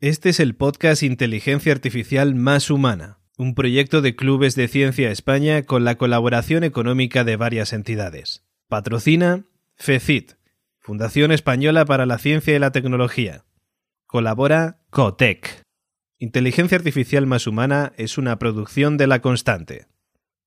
Este es el podcast Inteligencia Artificial Más Humana, un proyecto de Clubes de Ciencia España con la colaboración económica de varias entidades. Patrocina FECIT, Fundación Española para la Ciencia y la Tecnología. Colabora COTEC. Inteligencia Artificial Más Humana es una producción de La Constante.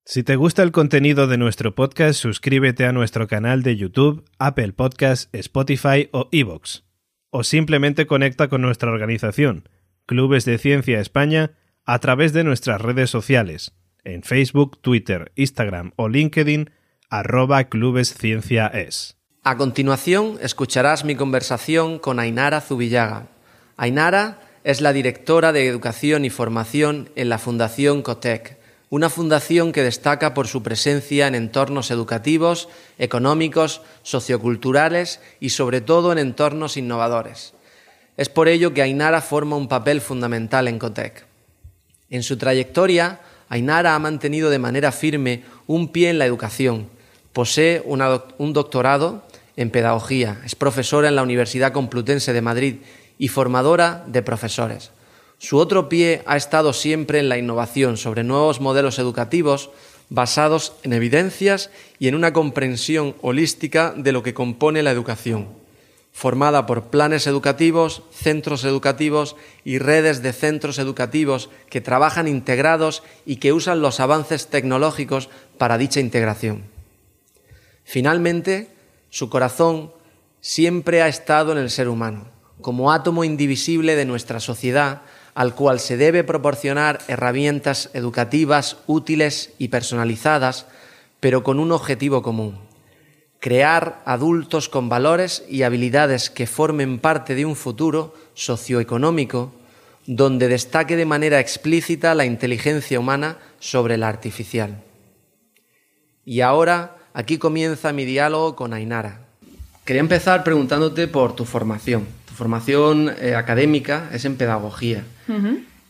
Si te gusta el contenido de nuestro podcast, suscríbete a nuestro canal de YouTube, Apple Podcasts, Spotify o Evox. O simplemente conecta con nuestra organización, Clubes de Ciencia España, a través de nuestras redes sociales, en Facebook, Twitter, Instagram o LinkedIn, arroba. A continuación, escucharás mi conversación con Ainara Zubillaga. Ainara es la directora de Educación y Formación en la Fundación COTEC, una fundación que destaca por su presencia en entornos educativos, económicos, socioculturales y sobre todo en entornos innovadores. Es por ello que Ainara forma un papel fundamental en COTEC. En su trayectoria, Ainara ha mantenido de manera firme un pie en la educación. Posee un doctorado en pedagogía, es profesora en la Universidad Complutense de Madrid y formadora de profesores. Su otro pie ha estado siempre en la innovación sobre nuevos modelos educativos basados en evidencias y en una comprensión holística de lo que compone la educación, formada por planes educativos, centros educativos y redes de centros educativos que trabajan integrados y que usan los avances tecnológicos para dicha integración. Finalmente, su corazón siempre ha estado en el ser humano como átomo indivisible de nuestra sociedad al cual se debe proporcionar herramientas educativas útiles y personalizadas, pero con un objetivo común, crear adultos con valores y habilidades que formen parte de un futuro socioeconómico donde destaque de manera explícita la inteligencia humana sobre la artificial. Y ahora aquí comienza mi diálogo con Ainara. Quería empezar preguntándote por tu formación formación eh, académica es en pedagogía.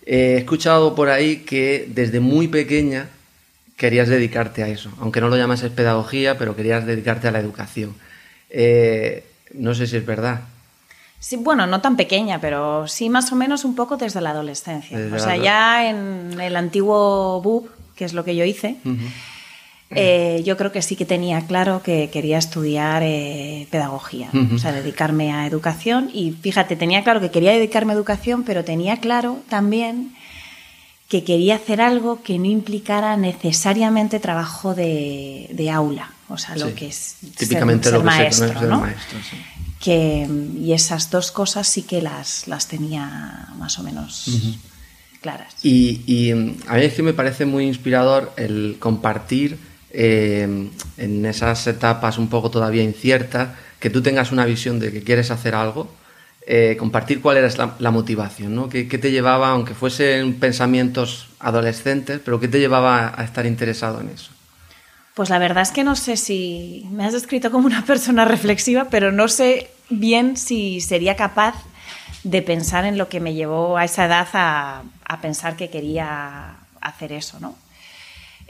Eh, he escuchado por ahí que desde muy pequeña querías dedicarte a eso, aunque no lo llamas pedagogía, pero querías dedicarte a la educación. Eh, no sé si es verdad. Sí, bueno, no tan pequeña, pero sí más o menos un poco desde la adolescencia. o sea, ya en el antiguo BUP, que es lo que yo hice, eh, yo creo que sí que tenía claro que quería estudiar eh, pedagogía, o sea, dedicarme a educación. Y fíjate, tenía claro que quería dedicarme a educación, pero tenía claro también que quería hacer algo que no implicara necesariamente trabajo de, aula, o sea, lo que es típicamente ser, lo que maestro, ¿no? maestro que, y esas dos cosas sí que las, las tenía más o menos claras. Y, y a mí es que me parece muy inspirador el compartir eh, en esas etapas un poco todavía inciertas, que tú tengas una visión de que quieres hacer algo, eh, compartir cuál era la, motivación, ¿no? ¿Qué, te llevaba, aunque fuesen pensamientos adolescentes, pero qué te llevaba a estar interesado en eso? Pues la verdad es que no sé si me has descrito como una persona reflexiva, pero no sé bien si sería capaz de pensar en lo que me llevó a esa edad a pensar que quería hacer eso, ¿no?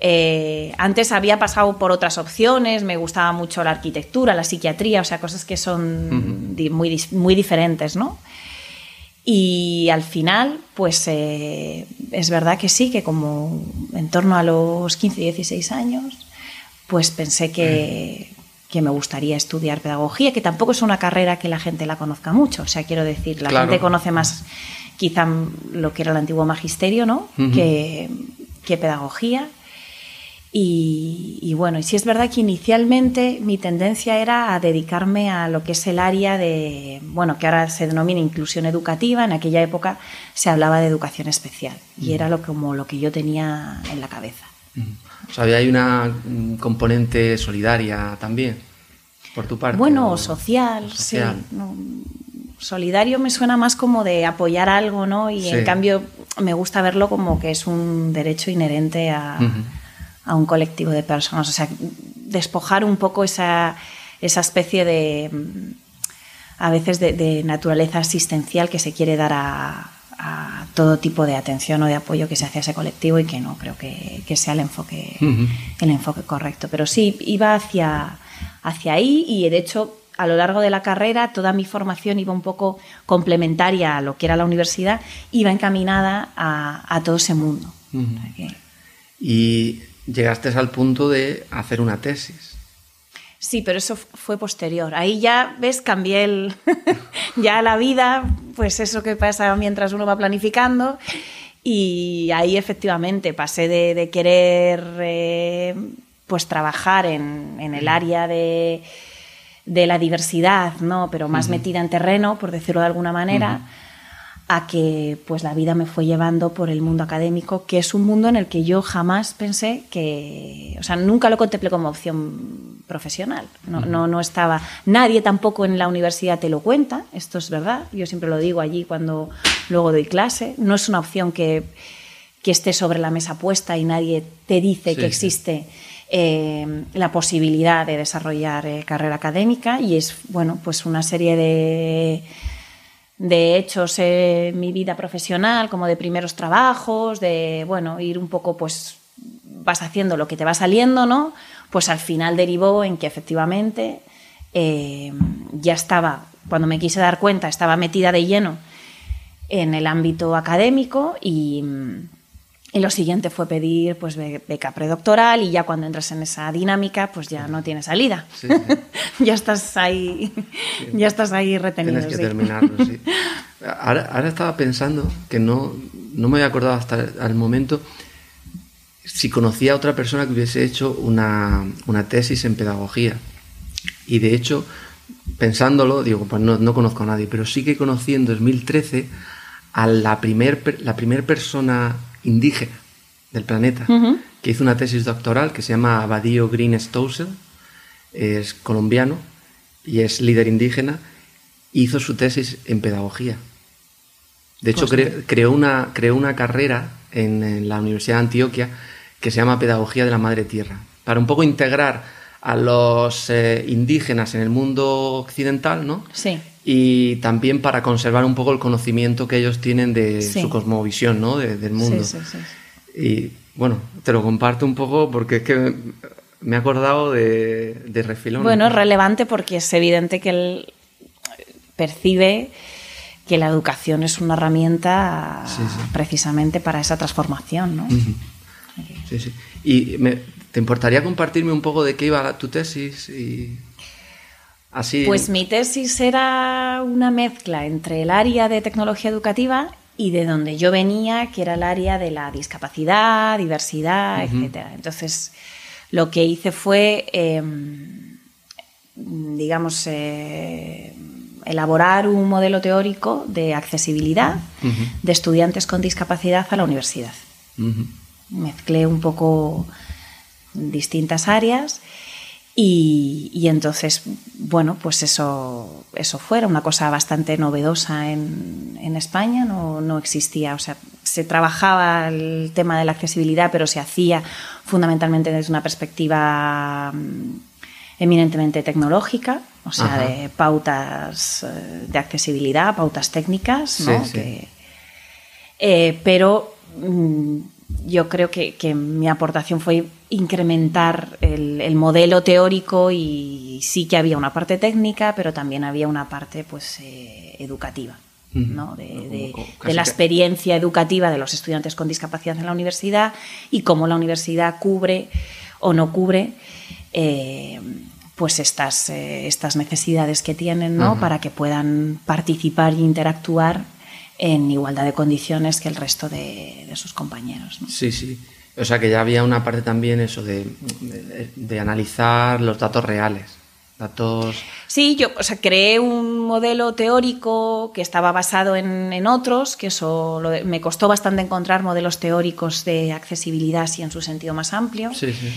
Eh, antes había pasado por otras opciones, me gustaba mucho la arquitectura, la psiquiatría, o sea, cosas que son muy, muy diferentes, ¿no? Y al final, pues eh, es verdad que sí, que como en torno a los 15, 16 años, pues pensé que, que me gustaría estudiar pedagogía, que tampoco es una carrera que la gente la conozca mucho. O sea, quiero decir, la gente conoce más quizá lo que era el antiguo magisterio, ¿no? que, que pedagogía. Y, bueno, y sí es verdad que inicialmente mi tendencia era a dedicarme a lo que es el área de, bueno, que ahora se denomina inclusión educativa, en aquella época se hablaba de educación especial y era lo, como lo que yo tenía en la cabeza. O sea, hay una componente solidaria también, por tu parte. Bueno, social, sí. solidario me suena más como de apoyar algo, ¿no? Y en cambio me gusta verlo como que es un derecho inherente a a un colectivo de personas. O sea, despojar un poco esa, esa especie de, a veces, de, naturaleza asistencial que se quiere dar a, todo tipo de atención o de apoyo que se hace a ese colectivo y que no creo que, sea el enfoque, el enfoque correcto. Pero sí, iba hacia, hacia ahí y de hecho a lo largo de la carrera toda mi formación iba un poco complementaria a lo que era la universidad, iba encaminada a, todo ese mundo. Y llegaste al punto de hacer una tesis. Sí, pero eso fue posterior. Ahí ya, ves, cambié el, ya la vida, pues eso que pasa mientras uno va planificando. Y ahí efectivamente pasé de, querer eh, pues trabajar en, el área de, la diversidad, ¿no? pero más metida en terreno, por decirlo de alguna manera a que pues la vida me fue llevando por el mundo académico, que es un mundo en el que yo jamás pensé que, o sea, nunca lo contemplé como opción profesional. No, no, no estaba, nadie tampoco en la universidad te lo cuenta, esto es verdad, yo siempre lo digo allí cuando luego doy clase, no es una opción que, que esté sobre la mesa puesta y nadie te dice que existe. Eh, la posibilidad de desarrollar eh, carrera académica y es bueno pues una serie de de hechos mi vida profesional, como de primeros trabajos, de, bueno, ir un poco, pues, vas haciendo lo que te va saliendo, ¿no? Pues al final derivó en que efectivamente eh, ya estaba, cuando me quise dar cuenta, estaba metida de lleno en el ámbito académico y y lo siguiente fue pedir pues beca predoctoral y ya cuando entras en esa dinámica pues ya no tienes salida. ya estás ahí, ya estás ahí retenido. Tienes que terminarlo, sí. Ahora, ahora, estaba pensando que no, no me había acordado hasta el momento si conocía a otra persona que hubiese hecho una, una tesis en pedagogía. Y de hecho, pensándolo, digo, pues no, no conozco a nadie, pero sí que conocí en 2013 a la primer, la primer persona indígena del planeta, que hizo una tesis doctoral que se llama Abadio Green Stousel, es colombiano y es líder indígena, hizo su tesis en pedagogía. De hecho, creó, una, creó una carrera en, la Universidad de Antioquia que se llama Pedagogía de la Madre Tierra, para un poco integrar a los eh, indígenas en el mundo occidental, ¿no? Sí y también para conservar un poco el conocimiento que ellos tienen de su cosmovisión, ¿no? del mundo. Sí, sí, y bueno, te lo comparto un poco porque es que me he acordado de, de refilón. Bueno, es relevante porque es evidente que él percibe que la educación es una herramienta precisamente para esa transformación, ¿no? Sí, sí. ¿Y te importaría compartirme un poco de qué iba tu tesis? Y... Pues mi tesis era una mezcla entre el área de tecnología educativa y de donde yo venía, que era el área de la discapacidad, diversidad, etc. Entonces, lo que hice fue, em, digamos, eh, elaborar un modelo teórico de accesibilidad de estudiantes con discapacidad a la universidad. Mezclé un poco distintas áreas y, entonces, bueno, pues eso, eso fuera una cosa bastante novedosa en, en España, no, no, existía, o sea, se trabajaba el tema de la accesibilidad, pero se hacía fundamentalmente desde una perspectiva mm, eminentemente tecnológica, o sea, de pautas eh, de accesibilidad, pautas técnicas, ¿no? Eh, pero mm, yo creo que, que mi aportación fue incrementar el, modelo teórico y sí que había una parte técnica, pero también había una parte pues eh, educativa. ¿no? de, la experiencia educativa de los estudiantes con discapacidad en la universidad y cómo la universidad cubre o no cubre eh, pues estas, eh, estas necesidades que tienen ¿no? para que puedan participar e interactuar en igualdad de condiciones que el resto de, de sus compañeros. Sí, sí. O sea que ya había una parte también eso de, de, analizar los datos reales. Datos... Sí, yo o sea, creé un modelo teórico que estaba basado en, en otros, que eso me costó bastante encontrar modelos teóricos de accesibilidad así en su sentido más amplio. Sí, sí.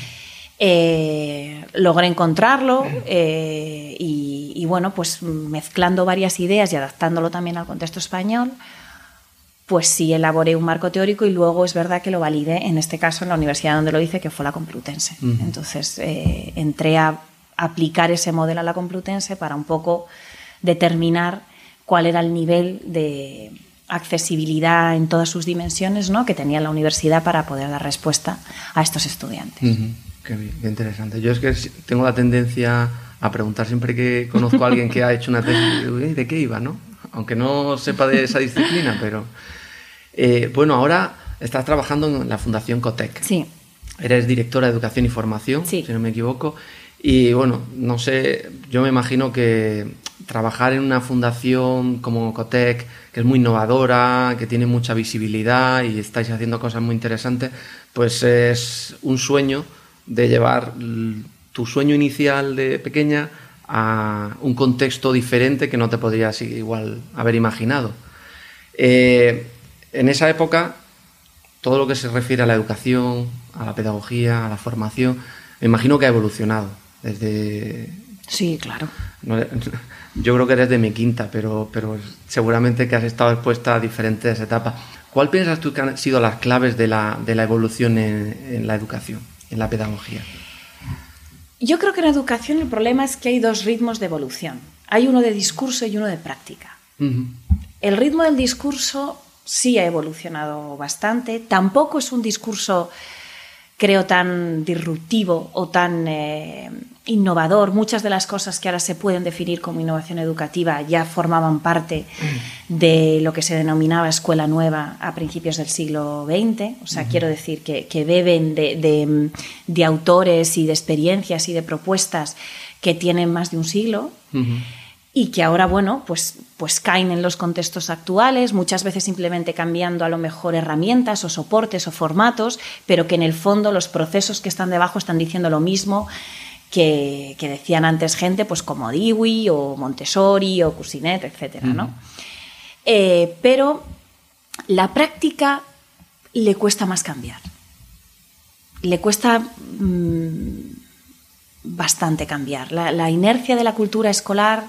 Eh, logré encontrarlo eh, y, y, bueno, pues mezclando varias ideas y adaptándolo también al contexto español, pues sí elaboré un marco teórico y luego es verdad que lo validé, en este caso en la universidad donde lo hice, que fue la Complutense. Entonces eh, entré a aplicar ese modelo a la Complutense para un poco determinar cuál era el nivel de accesibilidad en todas sus dimensiones ¿no? que tenía la universidad para poder dar respuesta a estos estudiantes. Qué, interesante. Yo es que tengo la tendencia a preguntar siempre que conozco a alguien que ha hecho una tesis, ¿de qué iba, no? Aunque no sepa de esa disciplina, pero... Eh, bueno, ahora estás trabajando en la Fundación Cotec. Sí. Eres directora de Educación y Formación, Sí. si no me equivoco. Y bueno, no sé, yo me imagino que trabajar en una fundación como Cotec, que es muy innovadora, que tiene mucha visibilidad y estáis haciendo cosas muy interesantes, pues es un sueño de llevar tu sueño inicial de pequeña a un contexto diferente que no te podrías igual haber imaginado. Eh, en esa época, todo lo que se refiere a la educación, a la pedagogía, a la formación, me imagino que ha evolucionado. Desde. Sí, claro. no- yo creo que eres de mi quinta, pero, pero seguramente que has estado expuesta a diferentes etapas. ¿Cuál piensas tú que han sido las claves de la, de la evolución en, en la educación, en la pedagogía? Yo creo que en educación el problema es que hay dos ritmos de evolución. Hay uno de discurso y uno de práctica. El ritmo del discurso sí ha evolucionado bastante. Tampoco es un discurso, creo, tan disruptivo o tan eh, innovador. Muchas de las cosas que ahora se pueden definir como innovación educativa ya formaban parte de lo que se denominaba escuela nueva a principios del siglo XX. O sea, quiero decir que, que beben de, de- de autores y de experiencias y de propuestas que tienen más de un siglo y que ahora, bueno, pues, pues caen en los contextos actuales, muchas veces simplemente cambiando a lo mejor herramientas o soportes o formatos, pero que en el fondo los procesos que están debajo están diciendo lo mismo que, que decían antes gente pues como Dewey o Montessori o Cousinet, etcétera, ¿no? Eh, pero la práctica le cuesta más cambiar. Le cuesta mm, bastante cambiar. La, la inercia de la cultura escolar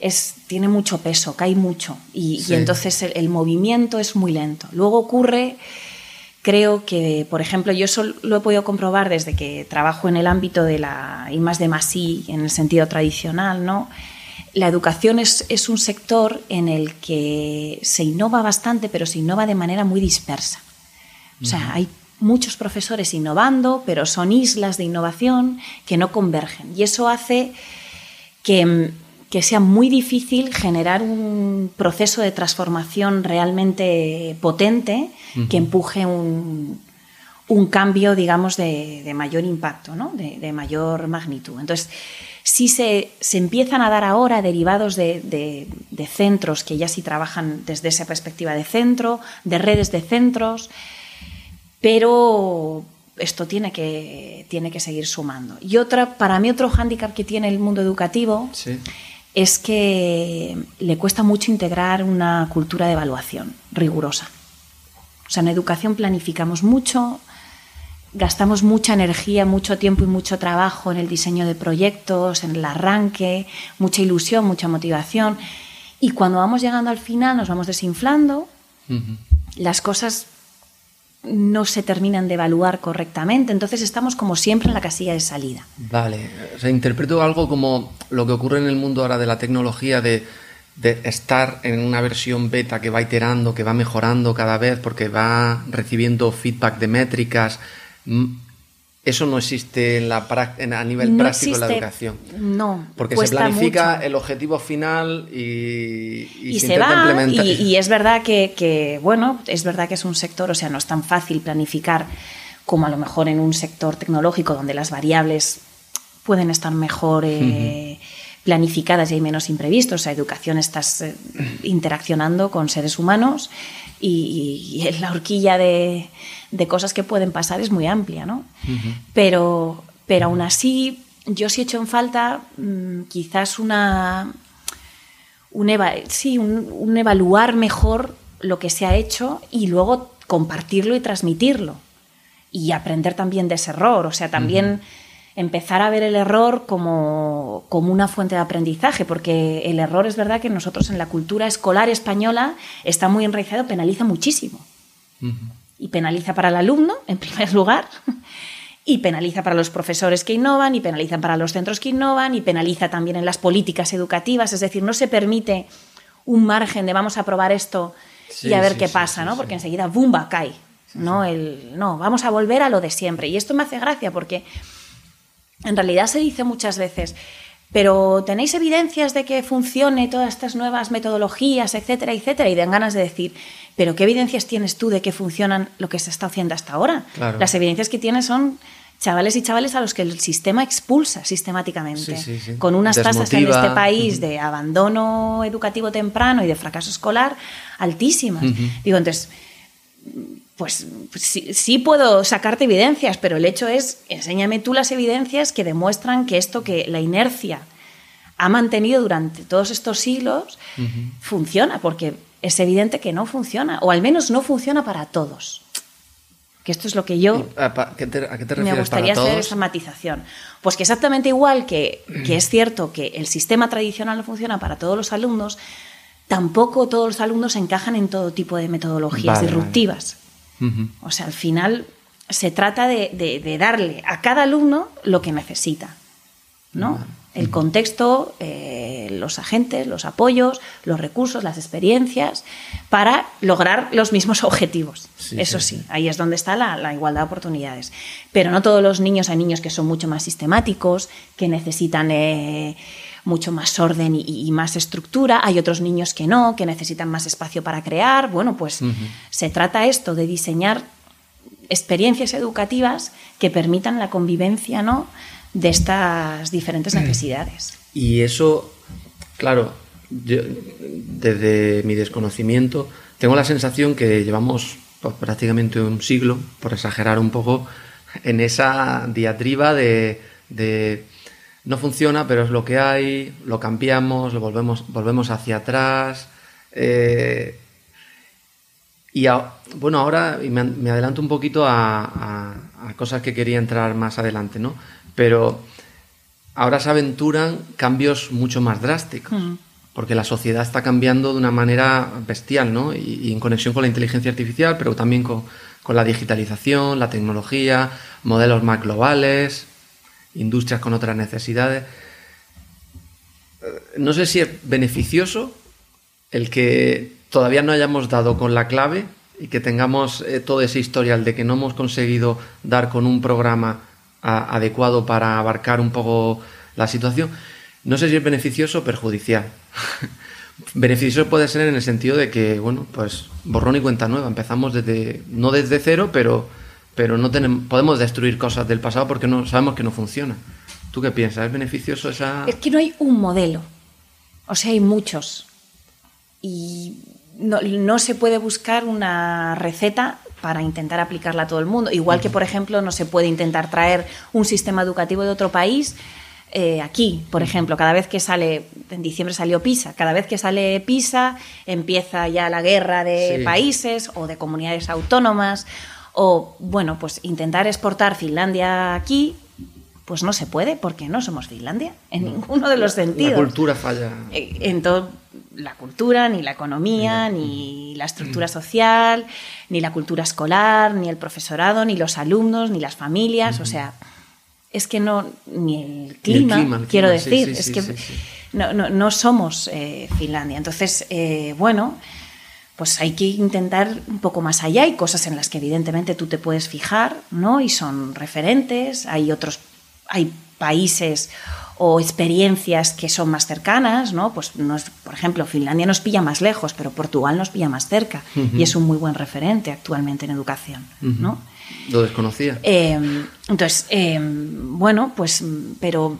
es, tiene mucho peso, cae mucho y, Sí. y entonces el, el movimiento es muy lento. Luego ocurre, creo que, por ejemplo, yo eso lo he podido comprobar desde que trabajo en el ámbito de la I más de más I, en el sentido tradicional, ¿no? La educación es, es un sector en el que se innova bastante, pero se innova de manera muy dispersa. O sea, hay muchos profesores innovando, pero son islas de innovación que no convergen. Y eso hace que, mm, que sea muy difícil generar un proceso de transformación realmente potente que empuje un, un cambio, digamos, de, de mayor impacto, ¿no? de, de mayor magnitud. Entonces, sí se, se empiezan a dar ahora derivados de, de- de centros que ya sí trabajan desde esa perspectiva de centro, de redes de centros, pero esto tiene que, tiene que seguir sumando. Y otra, para mí otro hándicap que tiene el mundo educativo Sí. Es que le cuesta mucho integrar una cultura de evaluación rigurosa. O sea, en educación planificamos mucho, gastamos mucha energía, mucho tiempo y mucho trabajo en el diseño de proyectos, en el arranque, mucha ilusión, mucha motivación. Y cuando vamos llegando al final nos vamos desinflando, las cosas no se terminan de evaluar correctamente, entonces estamos como siempre en la casilla de salida. Vale, o sea, interpreto algo como lo que ocurre en el mundo ahora de la tecnología, de, de estar en una versión beta que va iterando, que va mejorando cada vez porque va recibiendo feedback de métricas. Eso no existe en la, en- a nivel No práctico en la educación. No, Porque se planifica mucho. el objetivo final y, y y, se, va implementar. y, y es verdad que, que, bueno es verdad que es un sector o sea no es tan fácil planificar como a lo mejor en un sector tecnológico donde las variables pueden estar mejor eh, planificadas y hay menos imprevistos o sea educación estás eh, interaccionando con seres humanos y, la horquilla de, de cosas que pueden pasar es muy amplia no pero pero aún así yo sí he hecho en falta mm, quizás una un, eva- sí, un, un evaluar mejor lo que se ha hecho y luego compartirlo y transmitirlo. Y aprender también de ese error. O sea, también empezar a ver el error como, como una fuente de aprendizaje, porque el error es verdad que nosotros en la cultura escolar española está muy enraizado, penaliza muchísimo. Y penaliza para el alumno, en primer lugar, y penaliza para los profesores que innovan, y penaliza para los centros que innovan, y penaliza también en las políticas educativas. Es decir, no se permite un margen de vamos a probar esto y a ver sí, qué sí, pasa, ¿no? Porque enseguida ¡bumba! cae. ¿no? El, no, vamos a volver a lo de siempre. Y esto me hace gracia porque en realidad se dice muchas veces, pero ¿tenéis evidencias de que funcione todas estas nuevas metodologías, etcétera, etcétera? Y dan ganas de decir, pero ¿qué evidencias tienes tú de que funcionan lo que se está haciendo hasta ahora? Las evidencias que tienes son chavales y chavales a los que el sistema expulsa sistemáticamente, con unas tasas en este país de abandono educativo temprano y de fracaso escolar altísimas. Digo, entonces, pues, pues sí, puedo sacarte evidencias, pero el hecho es, enséñame tú las evidencias que demuestran que esto, que la inercia ha mantenido durante todos estos siglos, funciona, porque es evidente que no funciona, o al menos no funciona para todos. Que esto es lo que yo ¿A, qué te, refieres me gustaría hacer esa matización. Pues que exactamente igual que, que es cierto que el sistema tradicional no funciona para todos los alumnos, tampoco todos los alumnos encajan en todo tipo de metodologías disruptivas. O sea, al final se trata de, darle a cada alumno lo que necesita, ¿no? El contexto, eh, los agentes, los apoyos, los recursos, las experiencias, para lograr los mismos objetivos. Eso sí, ahí es donde está la, igualdad de oportunidades. Pero no todos los niños, hay niños que son mucho más sistemáticos, que necesitan... Eh, mucho más orden y, más estructura, hay otros niños que no, que necesitan más espacio para crear. Bueno, pues se trata esto de diseñar experiencias educativas que permitan la convivencia ¿no? de estas diferentes necesidades. Y eso, claro, desde mi desconocimiento, tengo la sensación que llevamos pues, prácticamente un siglo, por exagerar un poco, en esa diatriba de no funciona, pero es lo que hay, lo cambiamos, lo volvemos, volvemos hacia atrás. Eh, y bueno, ahora me, adelanto un poquito a, cosas que quería entrar más adelante, ¿no? Pero ahora se aventuran cambios mucho más drásticos, mm. porque la sociedad está cambiando de una manera bestial, ¿no? Y, en conexión con la inteligencia artificial, pero también con, con la digitalización, la tecnología, modelos más globales, industrias con otras necesidades. No sé si es beneficioso el que todavía no hayamos dado con la clave y que tengamos eh, todo ese historial de que no hemos conseguido dar con un programa adecuado para abarcar un poco la situación. No sé si es beneficioso o perjudicial. beneficioso puede ser en el sentido de que, bueno, pues borrón y cuenta nueva. Empezamos desde, no desde cero, pero pero no tenemos, podemos destruir cosas del pasado porque no sabemos que no funciona. ¿Tú qué piensas? ¿Es beneficioso esa...? Es que no hay un modelo. O sea, hay muchos. Y no, se puede buscar una receta para intentar aplicarla a todo el mundo. Igual que, por ejemplo, no se puede intentar traer un sistema educativo de otro país eh, aquí, por ejemplo, cada vez que sale, en diciembre salió PISA, cada vez que sale PISA empieza ya la guerra de países o de comunidades autónomas o, bueno, pues intentar exportar Finlandia aquí, pues no se puede porque no somos Finlandia en ninguno de los sentidos. La cultura falla. Eh, en todo, la cultura, ni la economía, ni la estructura social, ni la cultura escolar, ni el profesorado, ni los alumnos, ni las familias. O sea, es que no, ni el clima, quiero decir, es que no, no, no, somos eh, Finlandia. Entonces, eh, bueno pues hay que intentar un poco más allá. Hay cosas en las que evidentemente tú te puedes fijar, ¿no? Y son referentes. Hay otros, hay países o experiencias que son más cercanas, ¿no? Pues por ejemplo, Finlandia nos pilla más lejos, pero Portugal nos pilla más cerca y es un muy buen referente actualmente en educación, ¿no? Lo desconocía. Em, entonces, em, bueno, pues, pero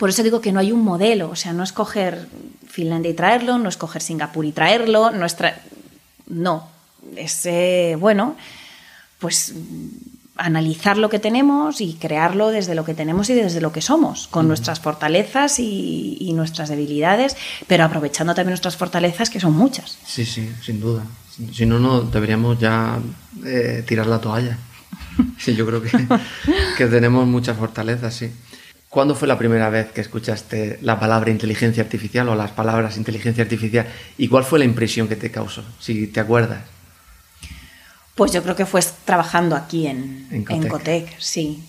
por eso digo que no hay un modelo, o sea, no es coger Finlandia y traerlo, no es coger Singapur y traerlo, no es no, es eh, bueno, pues analizar lo que tenemos y crearlo desde lo que tenemos y desde lo que somos, con nuestras fortalezas y, nuestras debilidades, pero aprovechando también nuestras fortalezas, que son muchas. Sí, sí, sin duda. Si no, no deberíamos ya eh, tirar la toalla. Sí, yo creo que, que tenemos muchas fortalezas, sí. ¿Cuándo fue la primera vez que escuchaste la palabra inteligencia artificial o las palabras inteligencia artificial? ¿Y cuál fue la impresión que te causó, si te acuerdas? Pues yo creo que fue trabajando aquí en, en Cotec, sí.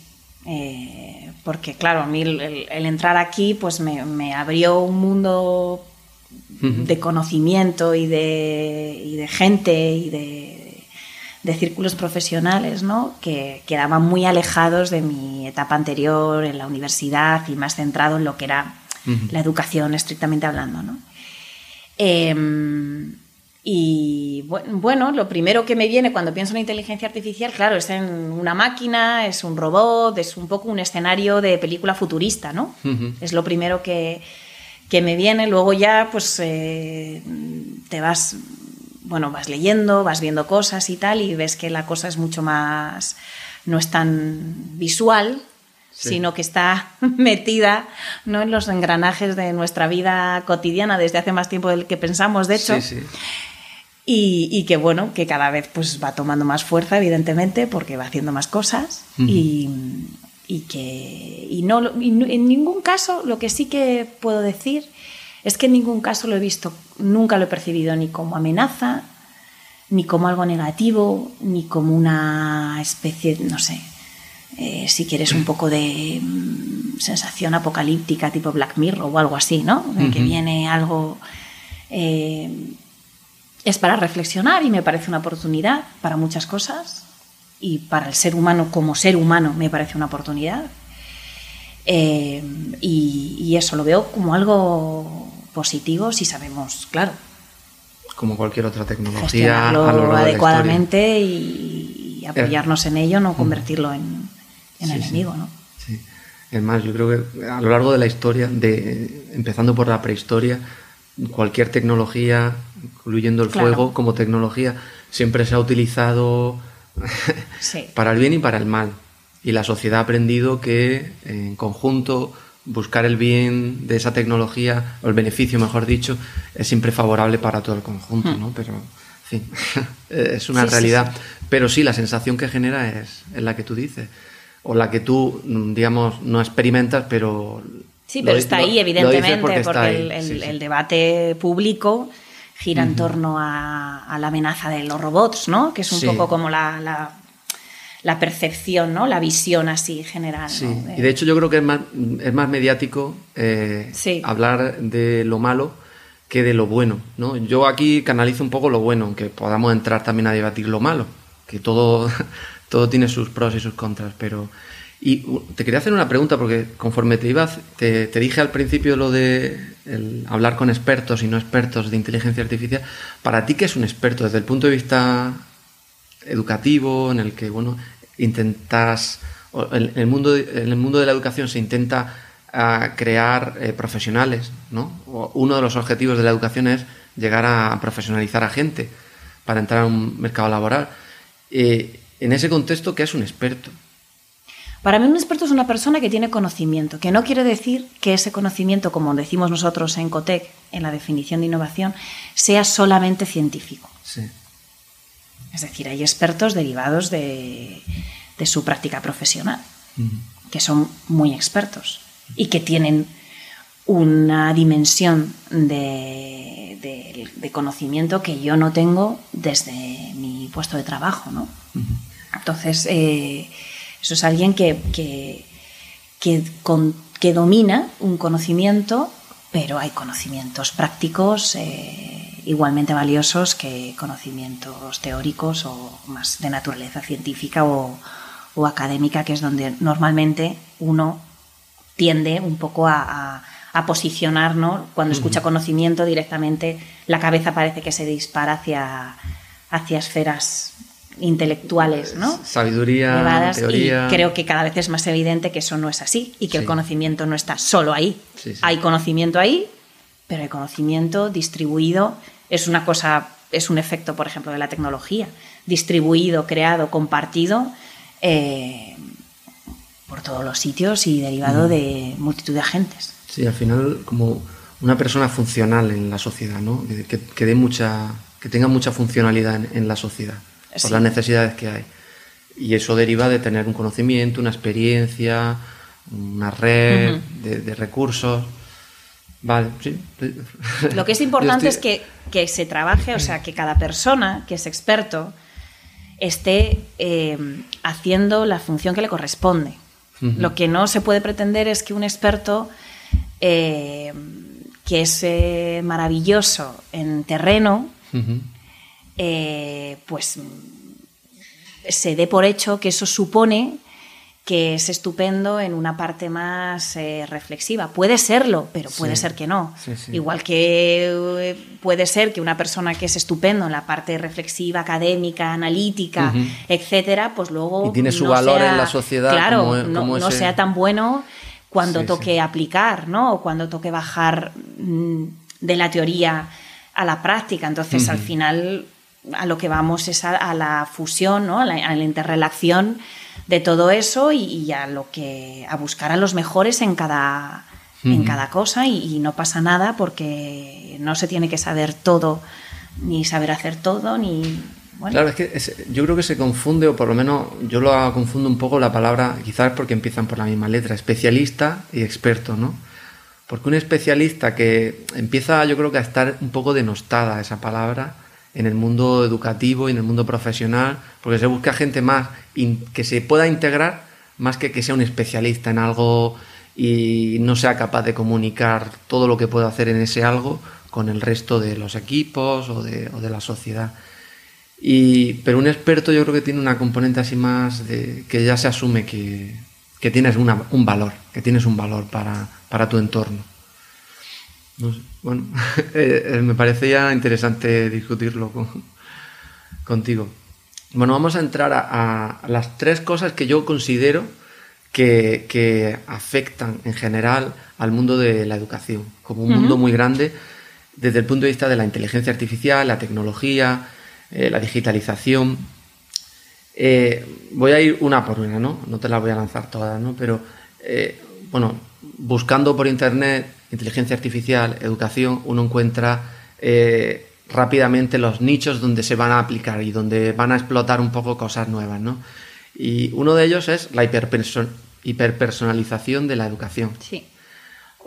Eh, porque claro, a mí el, entrar aquí pues me, abrió un mundo de conocimiento y de, y de gente y de de círculos profesionales ¿no? que quedaban muy alejados de mi etapa anterior en la universidad y más centrado en lo que era la educación estrictamente hablando. ¿no? Em, y bueno, lo primero que me viene cuando pienso en inteligencia artificial, claro, es en una máquina, es un robot, es un poco un escenario de película futurista, ¿no? Es lo primero que, que, me viene. Luego ya, pues, eh, te vas, bueno, vas leyendo, vas viendo cosas y tal, y ves que la cosa es mucho más, no es tan visual, sino que está metida ¿no? en los engranajes de nuestra vida cotidiana desde hace más tiempo del que pensamos, de hecho. Sí, y, que bueno, que cada vez pues va tomando más fuerza, evidentemente, porque va haciendo más cosas y, que y no, en ningún caso, lo que sí que puedo decir es que en ningún caso lo he visto, nunca lo he percibido ni como amenaza, ni como algo negativo, ni como una especie, no sé, eh, si quieres un poco de mm, sensación apocalíptica tipo Black Mirror o algo así, ¿no? Que viene algo... Eh, es para reflexionar y me parece una oportunidad para muchas cosas y para el ser humano como ser humano me parece una oportunidad. Eh, y, eso lo veo como algo positivo si sabemos, claro. Como cualquier otra tecnología. adecuadamente y, apoyarnos en ello, no convertirlo en, enemigo. ¿no? Sí. Es más, yo creo que a lo largo de la historia, de, empezando por la prehistoria, cualquier tecnología, incluyendo el fuego como tecnología, siempre se ha utilizado para el bien y para el mal. Y la sociedad ha aprendido que en conjunto buscar el bien de esa tecnología, o el beneficio, mejor dicho, es siempre favorable para todo el conjunto, hmm. ¿no? Pero, en fin, es una realidad. Pero sí, la sensación que genera es, es la que tú dices, o la que tú, digamos, no experimentas, pero Sí, pero está ahí, evidentemente, porque, el, debate público gira en torno a, la amenaza de los robots, ¿no? Que es un poco como la, la, percepción, ¿no? La visión así general. Sí, y de hecho yo creo que es más, es más mediático eh, hablar de lo malo que de lo bueno, ¿no? Yo aquí canalizo un poco lo bueno, aunque podamos entrar también a debatir lo malo, que todo, todo tiene sus pros y sus contras, pero y te quería hacer una pregunta, porque conforme te ibas, te, dije al principio lo de hablar con expertos y no expertos de inteligencia artificial. Para ti, ¿qué es un experto desde el punto de vista educativo, en el que, bueno, intentas, en el mundo de, en el mundo de la educación se intenta ah, crear eh, profesionales, ¿no? Uno de los objetivos de la educación es llegar a profesionalizar a gente para entrar a un mercado laboral. Eh, en ese contexto, ¿qué es un experto? Para mí un experto es una persona que tiene conocimiento, que no quiere decir que ese conocimiento, como decimos nosotros en COTEC, en la definición de innovación, sea solamente científico. Es decir, hay expertos derivados de, su práctica profesional, que son muy expertos y que tienen una dimensión de, conocimiento que yo no tengo desde mi puesto de trabajo. ¿no? Entonces, eh, eso es alguien que, que, domina un conocimiento, pero hay conocimientos prácticos eh, igualmente valiosos que conocimientos teóricos o más de naturaleza científica o, académica, que es donde normalmente uno tiende un poco a, posicionar, Cuando escucha conocimiento directamente la cabeza parece que se dispara hacia, hacia esferas intelectuales, ¿no? Sabiduría, teoría. Y creo que cada vez es más evidente que eso no es así y que el conocimiento no está solo ahí. Hay conocimiento ahí, pero el conocimiento distribuido es una cosa, es un efecto, por ejemplo, de la tecnología. Distribuido, creado, compartido eh, por todos los sitios y derivado de multitud de agentes. Sí, al final como una persona funcional en la sociedad, ¿no? Que, dé mucha, que tenga mucha funcionalidad en la sociedad por las necesidades que hay. Y eso deriva de tener un conocimiento, una experiencia, una red de, recursos. Vale, sí. Lo que es importante es que, que, se trabaje, o sea, que cada persona que es experto esté eh, haciendo la función que le corresponde. Lo que no se puede pretender es que un experto eh, que es eh, maravilloso en terreno, eh, pues se dé por hecho que eso supone que es estupendo en una parte más eh, reflexiva. Puede serlo, pero puede Sí. ser que no. Sí, sí. Igual que eh, puede ser que una persona que es estupendo en la parte reflexiva, académica, analítica, Ujú. etcétera, pues luego Y tiene su no valor sea- en la sociedad Claro, como- no, como no ese- sea tan bueno cuando toque aplicar, ¿no? O cuando toque bajar mm, de la teoría a la práctica. Entonces, al final, a lo que vamos es a, a la fusión, ¿no? A la, a la interrelación de todo eso y, y a lo que a buscar a los mejores en cada en cada cosa y, y no pasa nada porque no se tiene que saber todo ni saber hacer todo ni bueno, Claro, es que es- yo creo que se confunde, o por lo menos yo lo confundo un poco la palabra, quizás porque empiezan por la misma letra, especialista y experto, ¿no? Porque un especialista que empieza, yo creo que a estar un poco denostada esa palabra en el mundo educativo y en el mundo profesional, porque se busca gente más que se pueda integrar más que que sea un especialista en algo y no sea capaz de comunicar todo lo que puede hacer en ese algo con el resto de los equipos o de, la sociedad. Pero un experto yo creo que tiene una componente así más de que ya se asume que, que tienes una- un valor, que tienes un valor para, para tu entorno. No sé, bueno, eh, eh, me parecía interesante discutirlo con- contigo. Bueno, vamos a entrar a, a las tres cosas que yo considero que, que afectan en general al mundo de la educación, como un mundo muy grande desde el punto de vista de la inteligencia artificial, la tecnología, eh, la digitalización. Eh, voy a ir una por una, ¿no? No te las voy a lanzar todas, ¿no? Pero, eh, bueno, buscando por internet inteligencia artificial, educación, uno encuentra eh, rápidamente los nichos donde se van a aplicar y donde van a explotar un poco cosas nuevas, ¿no? Y uno de ellos es la hiperperso- hiperpersonalización de la educación. sí.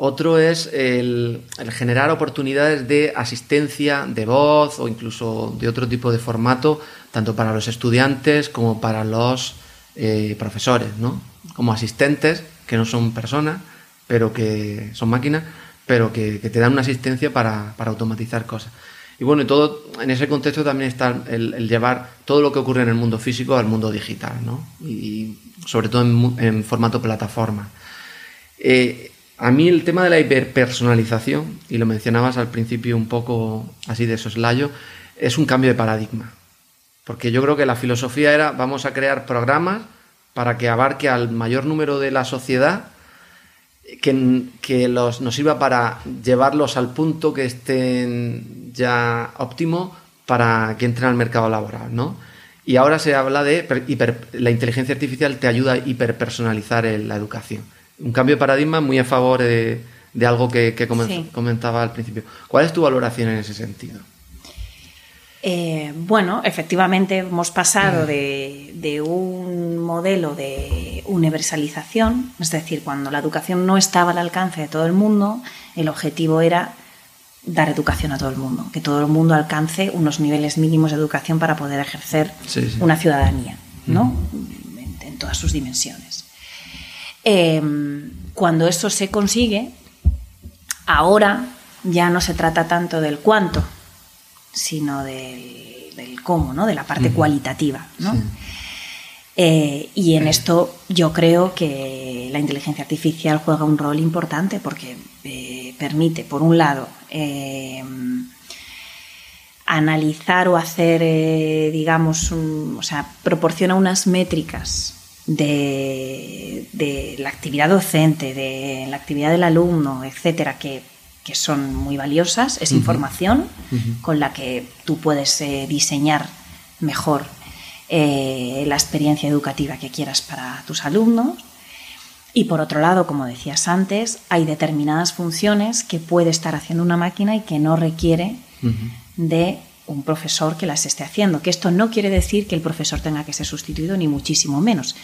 Otro es el, el generar oportunidades de asistencia de voz o incluso de otro tipo de formato, tanto para los estudiantes como para los eh, profesores, ¿no? Como asistentes, que no son personas, pero que son máquinas, pero que, te dan una asistencia para, para automatizar cosas. Y bueno, todo en ese contexto también está el, llevar todo lo que ocurre en el mundo físico al mundo digital, ¿no? Y sobre todo en formato plataforma. Eh, a mí el tema de la hiperpersonalización, y lo mencionabas al principio un poco así de soslayo, es un cambio de paradigma. Porque yo creo que la filosofía era vamos a crear programas para que abarque al mayor número de la sociedad, que, que los, nos sirva para llevarlos al punto que estén ya óptimo para que entren al mercado laboral, ¿no? Y ahora se habla de per- hiper- la inteligencia artificial te ayuda a hiperpersonalizar el- la educación. Un cambio de paradigma muy a favor de, de algo que, que comen- Sí. comentaba al principio. ¿Cuál es tu valoración en ese sentido? Eh, bueno, efectivamente hemos pasado de, de un modelo de universalización, es decir, cuando la educación no estaba al alcance de todo el mundo, el objetivo era dar educación a todo el mundo, que todo el mundo alcance unos niveles mínimos de educación para poder ejercer Sí, sí. una ciudadanía, ¿no? En, en todas sus dimensiones. Eh, cuando eso se consigue, ahora ya no se trata tanto del cuánto, sino del, del cómo, ¿no? de la parte cualitativa. ¿no? Sí. Eh, y en esto yo creo que la inteligencia artificial juega un rol importante porque eh, permite, por un lado, eh, analizar o hacer, digamos, un- o sea, proporciona unas métricas de, de la actividad docente, de la actividad del alumno, etcétera, que, que son muy valiosas. Es información con la que tú puedes eh, diseñar mejor eh, la experiencia educativa que quieras para tus alumnos. Y por otro lado, como decías antes, hay determinadas funciones que puede estar haciendo una máquina y que no requiere de un profesor que las esté haciendo. Que esto no quiere decir que el profesor tenga que ser sustituido, ni muchísimo menos,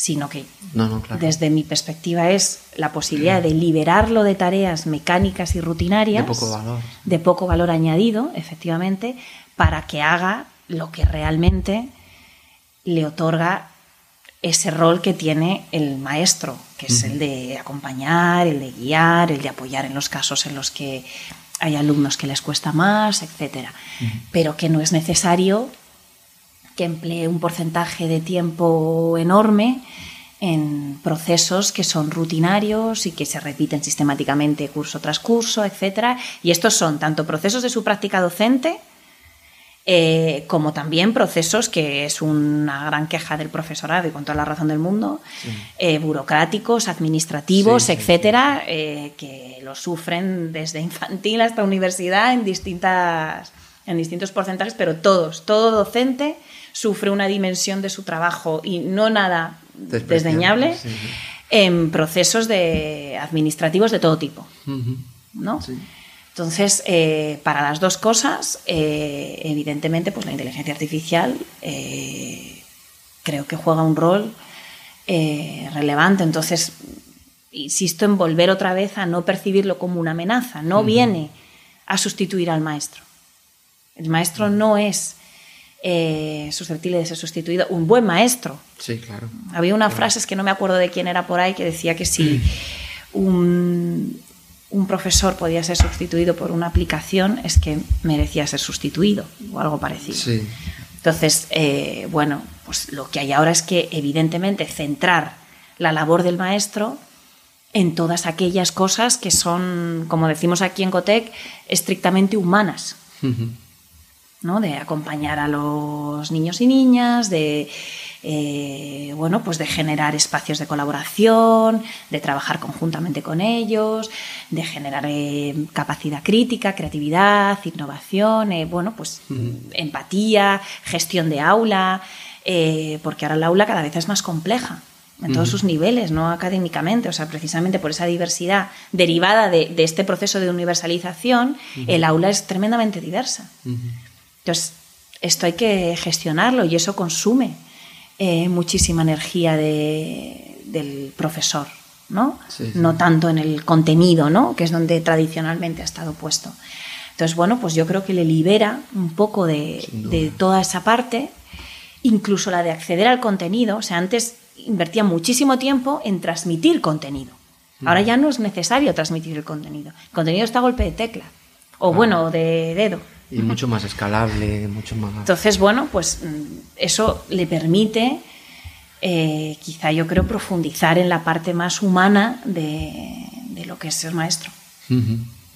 sino que No, no, claro. desde mi perspectiva es la posibilidad de liberarlo de tareas mecánicas y rutinarias, De poco valor. de poco valor añadido, efectivamente, para que haga lo que realmente le otorga ese rol que tiene el maestro, que es el de acompañar, el de guiar, el de apoyar en los casos en los que hay alumnos que les cuesta más, etcétera. Pero que no es necesario que emplee un porcentaje de tiempo enorme en procesos que son rutinarios y que se repiten sistemáticamente curso tras curso, etc. Y estos son tanto procesos de su práctica docente, eh, como también procesos, que es una gran queja del profesorado y con toda la razón del mundo, eh, burocráticos, administrativos, etcétera, eh, que lo sufren desde infantil hasta universidad en distintas en distintos porcentajes, pero todos, todo docente sufre una dimensión de su trabajo y no nada desdeñable en procesos de administrativos de todo tipo, ¿no? Entonces, eh, para las dos cosas, eh, evidentemente, pues la inteligencia artificial eh, creo que juega un rol relevante. Entonces, insisto en volver otra vez a no percibirlo como una amenaza. No viene a sustituir al maestro. El maestro no es susceptible de ser sustituido. Un buen maestro. Sí, claro. Había una frase, es que no me acuerdo de quién era por ahí, que decía que si un, un profesor podía ser sustituido por una aplicación, es que merecía ser sustituido o algo parecido. Entonces, eh, bueno, pues lo que hay ahora es que evidentemente centrar la labor del maestro en todas aquellas cosas que son, como decimos aquí en Cotec, estrictamente humanas. ¿No? De acompañar a los niños y niñas, de eh, bueno, pues de generar espacios de colaboración, de trabajar conjuntamente con ellos, de generar eh, capacidad crítica, creatividad, innovación, eh, bueno, pues empatía, gestión de aula, porque ahora el aula cada vez es más compleja en todos sus niveles, no académicamente, o sea, precisamente por esa diversidad derivada de, este proceso de universalización, el aula es tremendamente diversa. Entonces, esto hay que gestionarlo y eso consume eh, muchísima energía del profesor, ¿no? No tanto en el contenido, ¿no? Que es donde tradicionalmente ha estado puesto. Entonces, bueno, pues yo creo que le libera un poco de, toda esa parte, incluso la de acceder al contenido. O sea, antes invertía muchísimo tiempo en transmitir contenido. Ahora ya no es necesario transmitir el contenido. El contenido está a golpe de tecla, o bueno, de dedo. Y mucho más escalable, mucho más... Entonces, bueno, pues mm, eso le permite, eh, quizá yo creo, profundizar en la parte más humana de, lo que es ser maestro.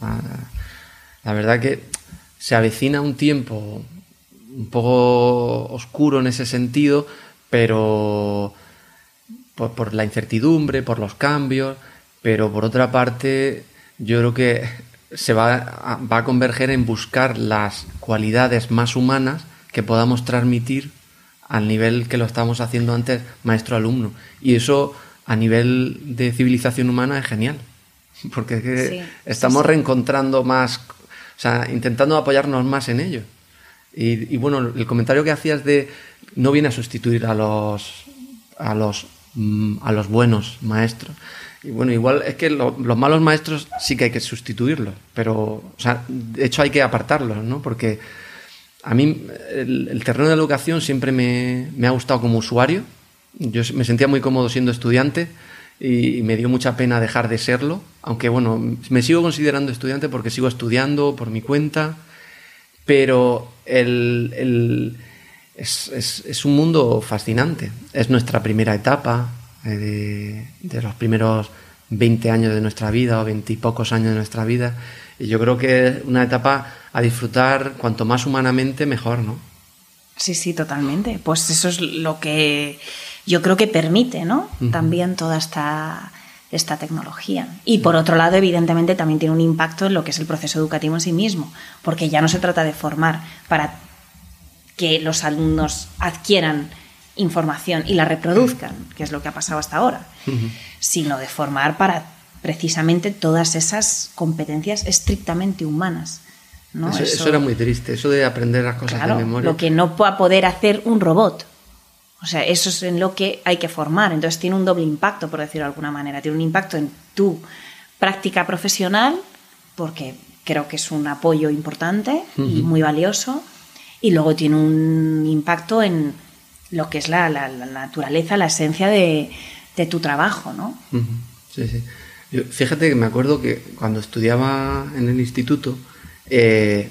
Ah, la verdad que se avecina un tiempo un poco oscuro en ese sentido, pero por la incertidumbre, por los cambios, pero por otra parte, yo creo que se va a, va a converger en buscar las cualidades más humanas que podamos transmitir al nivel que lo estábamos haciendo antes maestro-alumno. Y eso a nivel de civilización humana es genial, porque estamos reencontrando más, o sea, intentando apoyarnos más en ello. Y, y, bueno, el comentario que hacías de no viene a sustituir a los, a los, mm, a los buenos maestros. Y bueno, igual es que los malos maestros sí que hay que sustituirlos, pero, o sea, de hecho hay que apartarlos, ¿no? Porque a mí el, terreno de la educación siempre me, ha gustado como usuario. Yo me sentía muy cómodo siendo estudiante y, me dio mucha pena dejar de serlo, aunque bueno, me sigo considerando estudiante porque sigo estudiando por mi cuenta, pero el, es un mundo fascinante. Es nuestra primera etapa, eh, de, los primeros 20 años de nuestra vida o 20 y pocos años de nuestra vida. Y yo creo que es una etapa a disfrutar cuanto más humanamente mejor, ¿no? Sí, sí, totalmente. Pues eso es lo que yo creo que permite, ¿no? También toda esta, esta tecnología. Y por otro lado, evidentemente, también tiene un impacto en lo que es el proceso educativo en sí mismo, porque ya no se trata de formar para que los alumnos adquieran información y la reproduzcan, que es lo que ha pasado hasta ahora, sino de formar para precisamente todas esas competencias estrictamente humanas. ¿no? Eso, era muy triste, eso de aprender las cosas de memoria. Lo que no pueda poder hacer un robot. O sea, eso es en lo que hay que formar. Entonces tiene un doble impacto, por decirlo de alguna manera. Tiene un impacto en tu práctica profesional, porque creo que es un apoyo importante y muy valioso. Y luego tiene un impacto en lo que es la, naturaleza, la esencia de, tu trabajo, ¿no? Sí, sí. fíjate que me acuerdo que cuando estudiaba en el instituto, eh,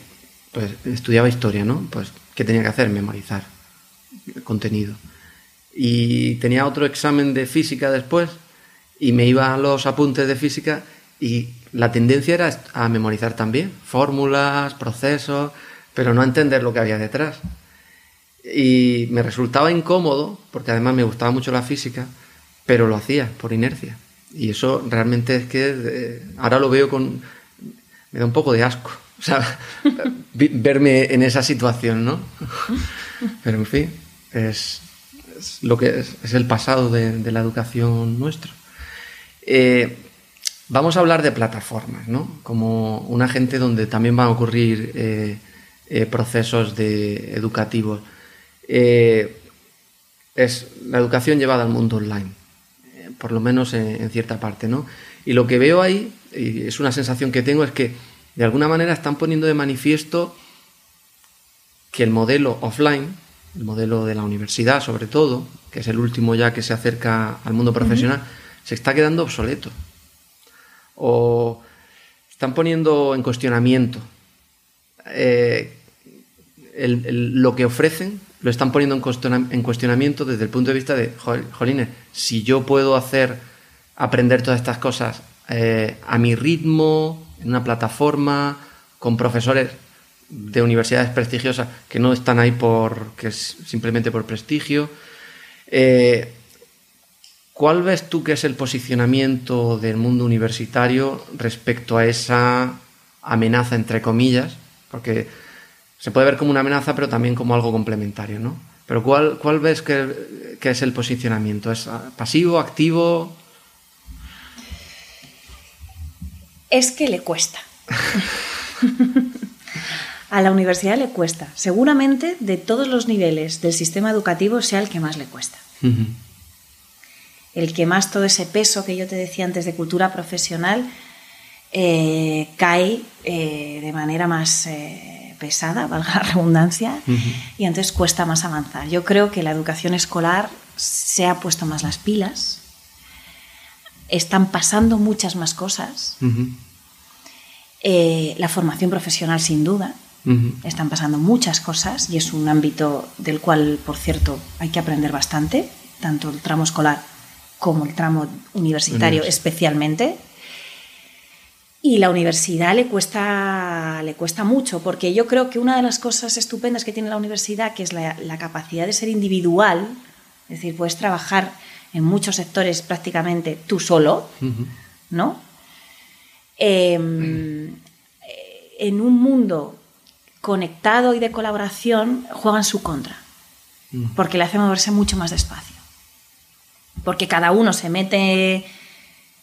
pues estudiaba historia, ¿no? Pues, ¿qué tenía que hacer? Memorizar el contenido. y tenía otro examen de física después y me iba a los apuntes de física y la tendencia era a memorizar también, fórmulas, procesos, pero no a entender lo que había detrás. Y me resultaba incómodo, porque además me gustaba mucho la física, pero lo hacía por inercia. Y eso realmente es que eh, ahora lo veo con... me da un poco de asco. Verme en esa situación, ¿no? Pero en fin, es, lo que es, el pasado de, la educación nuestra. Eh, vamos a hablar de plataformas, ¿no? Como un agente donde también van a ocurrir eh, procesos de educativos. Es la educación llevada al mundo online por lo menos en, cierta parte, ¿no? Y lo que veo ahí, y es una sensación que tengo, es que de alguna manera están poniendo de manifiesto que el modelo offline, el modelo de la universidad sobre todo, que es el último ya que se acerca al mundo profesional, se está quedando obsoleto. O están poniendo en cuestionamiento eh, lo que ofrecen lo están poniendo en cuestionamiento desde el punto de vista de, jolines, si yo puedo hacer, aprender todas estas cosas eh, a mi ritmo, en una plataforma, con profesores de universidades prestigiosas que no están ahí por, que es simplemente por prestigio. Eh, ¿Cuál ves tú que es el posicionamiento del mundo universitario respecto a esa amenaza, entre comillas? Porque se puede ver como una amenaza, pero también como algo complementario, ¿no? Pero ¿cuál, cuál ves que, es el posicionamiento? ¿Es pasivo, activo? Es que le cuesta. a la universidad le cuesta. Seguramente de todos los niveles del sistema educativo sea el que más le cuesta. El que más todo ese peso que yo te decía antes de cultura profesional eh, cae eh, de manera más... Eh, pesada, valga la redundancia, y entonces cuesta más avanzar. Yo creo que la educación escolar se ha puesto más las pilas, están pasando muchas más cosas, eh, la formación profesional sin duda, están pasando muchas cosas y es un ámbito del cual, por cierto, hay que aprender bastante, tanto el tramo escolar como el tramo universitario especialmente. Y la universidad le cuesta, le cuesta mucho, porque yo creo que una de las cosas estupendas que tiene la universidad, que es la, capacidad de ser individual, es decir, puedes trabajar en muchos sectores prácticamente tú solo, ¿no? Em, en un mundo conectado y de colaboración, juega en su contra, porque le hace moverse mucho más despacio. Porque cada uno se mete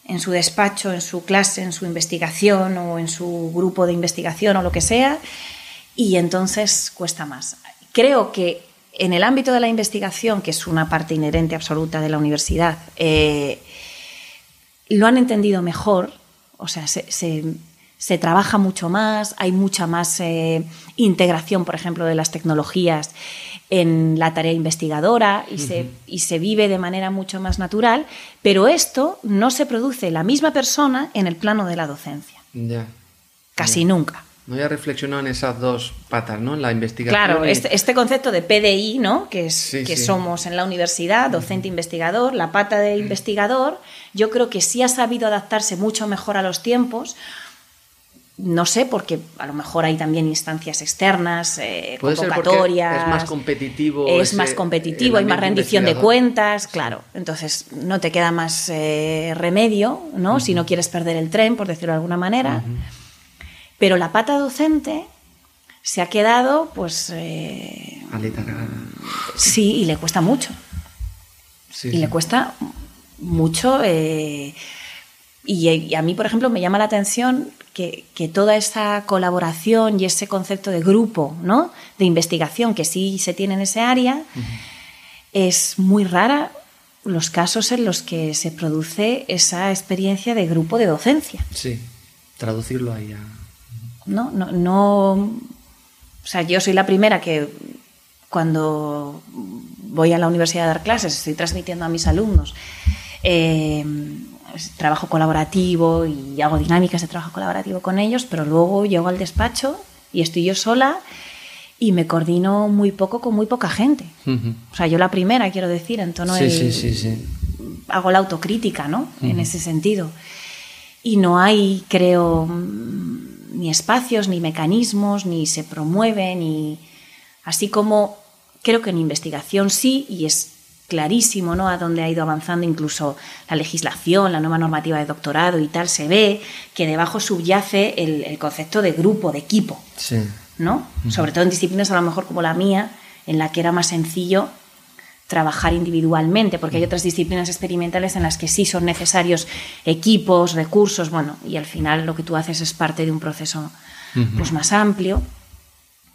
en su despacho, en su clase, en su investigación o en su grupo de investigación o lo que sea, y entonces cuesta más. Creo que en el ámbito de la investigación, que es una parte inherente absoluta de la universidad, eh, lo han entendido mejor, o sea, se, trabaja mucho más, hay mucha más eh, integración, por ejemplo, de las tecnologías en la tarea investigadora y, se, y se vive de manera mucho más natural, pero esto no se produce la misma persona en el plano de la docencia. Ya. Casi nunca. No había reflexionado en esas dos patas, ¿no? La investigación. Claro, este, este, concepto de PDI, ¿no? Que es que somos en la universidad, docente investigador, la pata de investigador, yo creo que sí ha sabido adaptarse mucho mejor a los tiempos, no sé, porque a lo mejor hay también instancias externas, eh, convocatorias. es más competitivo. Es más competitivo, hay más rendición de cuentas, claro. Entonces no te queda más eh, remedio, ¿no? Si no quieres perder el tren, por decirlo de alguna manera. Pero la pata docente se ha quedado, pues. Eh, sí, y le cuesta mucho. y le cuesta mucho. Eh, y, a mí, por ejemplo, me llama la atención que, toda esa colaboración y ese concepto de grupo, ¿no? de investigación que sí se tiene en ese área, es muy rara los casos en los que se produce esa experiencia de grupo de docencia. Sí, traducirlo ahí a... No, no, no... O sea, yo soy la primera que cuando voy a la universidad a dar clases estoy transmitiendo a mis alumnos eh, trabajo colaborativo y hago dinámicas de trabajo colaborativo con ellos, pero luego llego al despacho y estoy yo sola y me coordino muy poco con muy poca gente. O sea, yo la primera, quiero decir, en tono sí, sí, sí, sí. Hago la autocrítica, ¿no? En ese sentido. Y no hay, creo, ni espacios, ni mecanismos, ni se promueve, ni... Así como creo que en investigación sí, y es clarísimo ¿no? a dónde ha ido avanzando incluso la legislación, la nueva normativa de doctorado y tal, se ve que debajo subyace el, el concepto de grupo, de equipo. Sí. ¿no? Sobre todo en disciplinas a lo mejor como la mía, en la que era más sencillo trabajar individualmente, porque hay otras disciplinas experimentales en las que sí son necesarios equipos, recursos, bueno, y al final lo que tú haces es parte de un proceso pues, más amplio.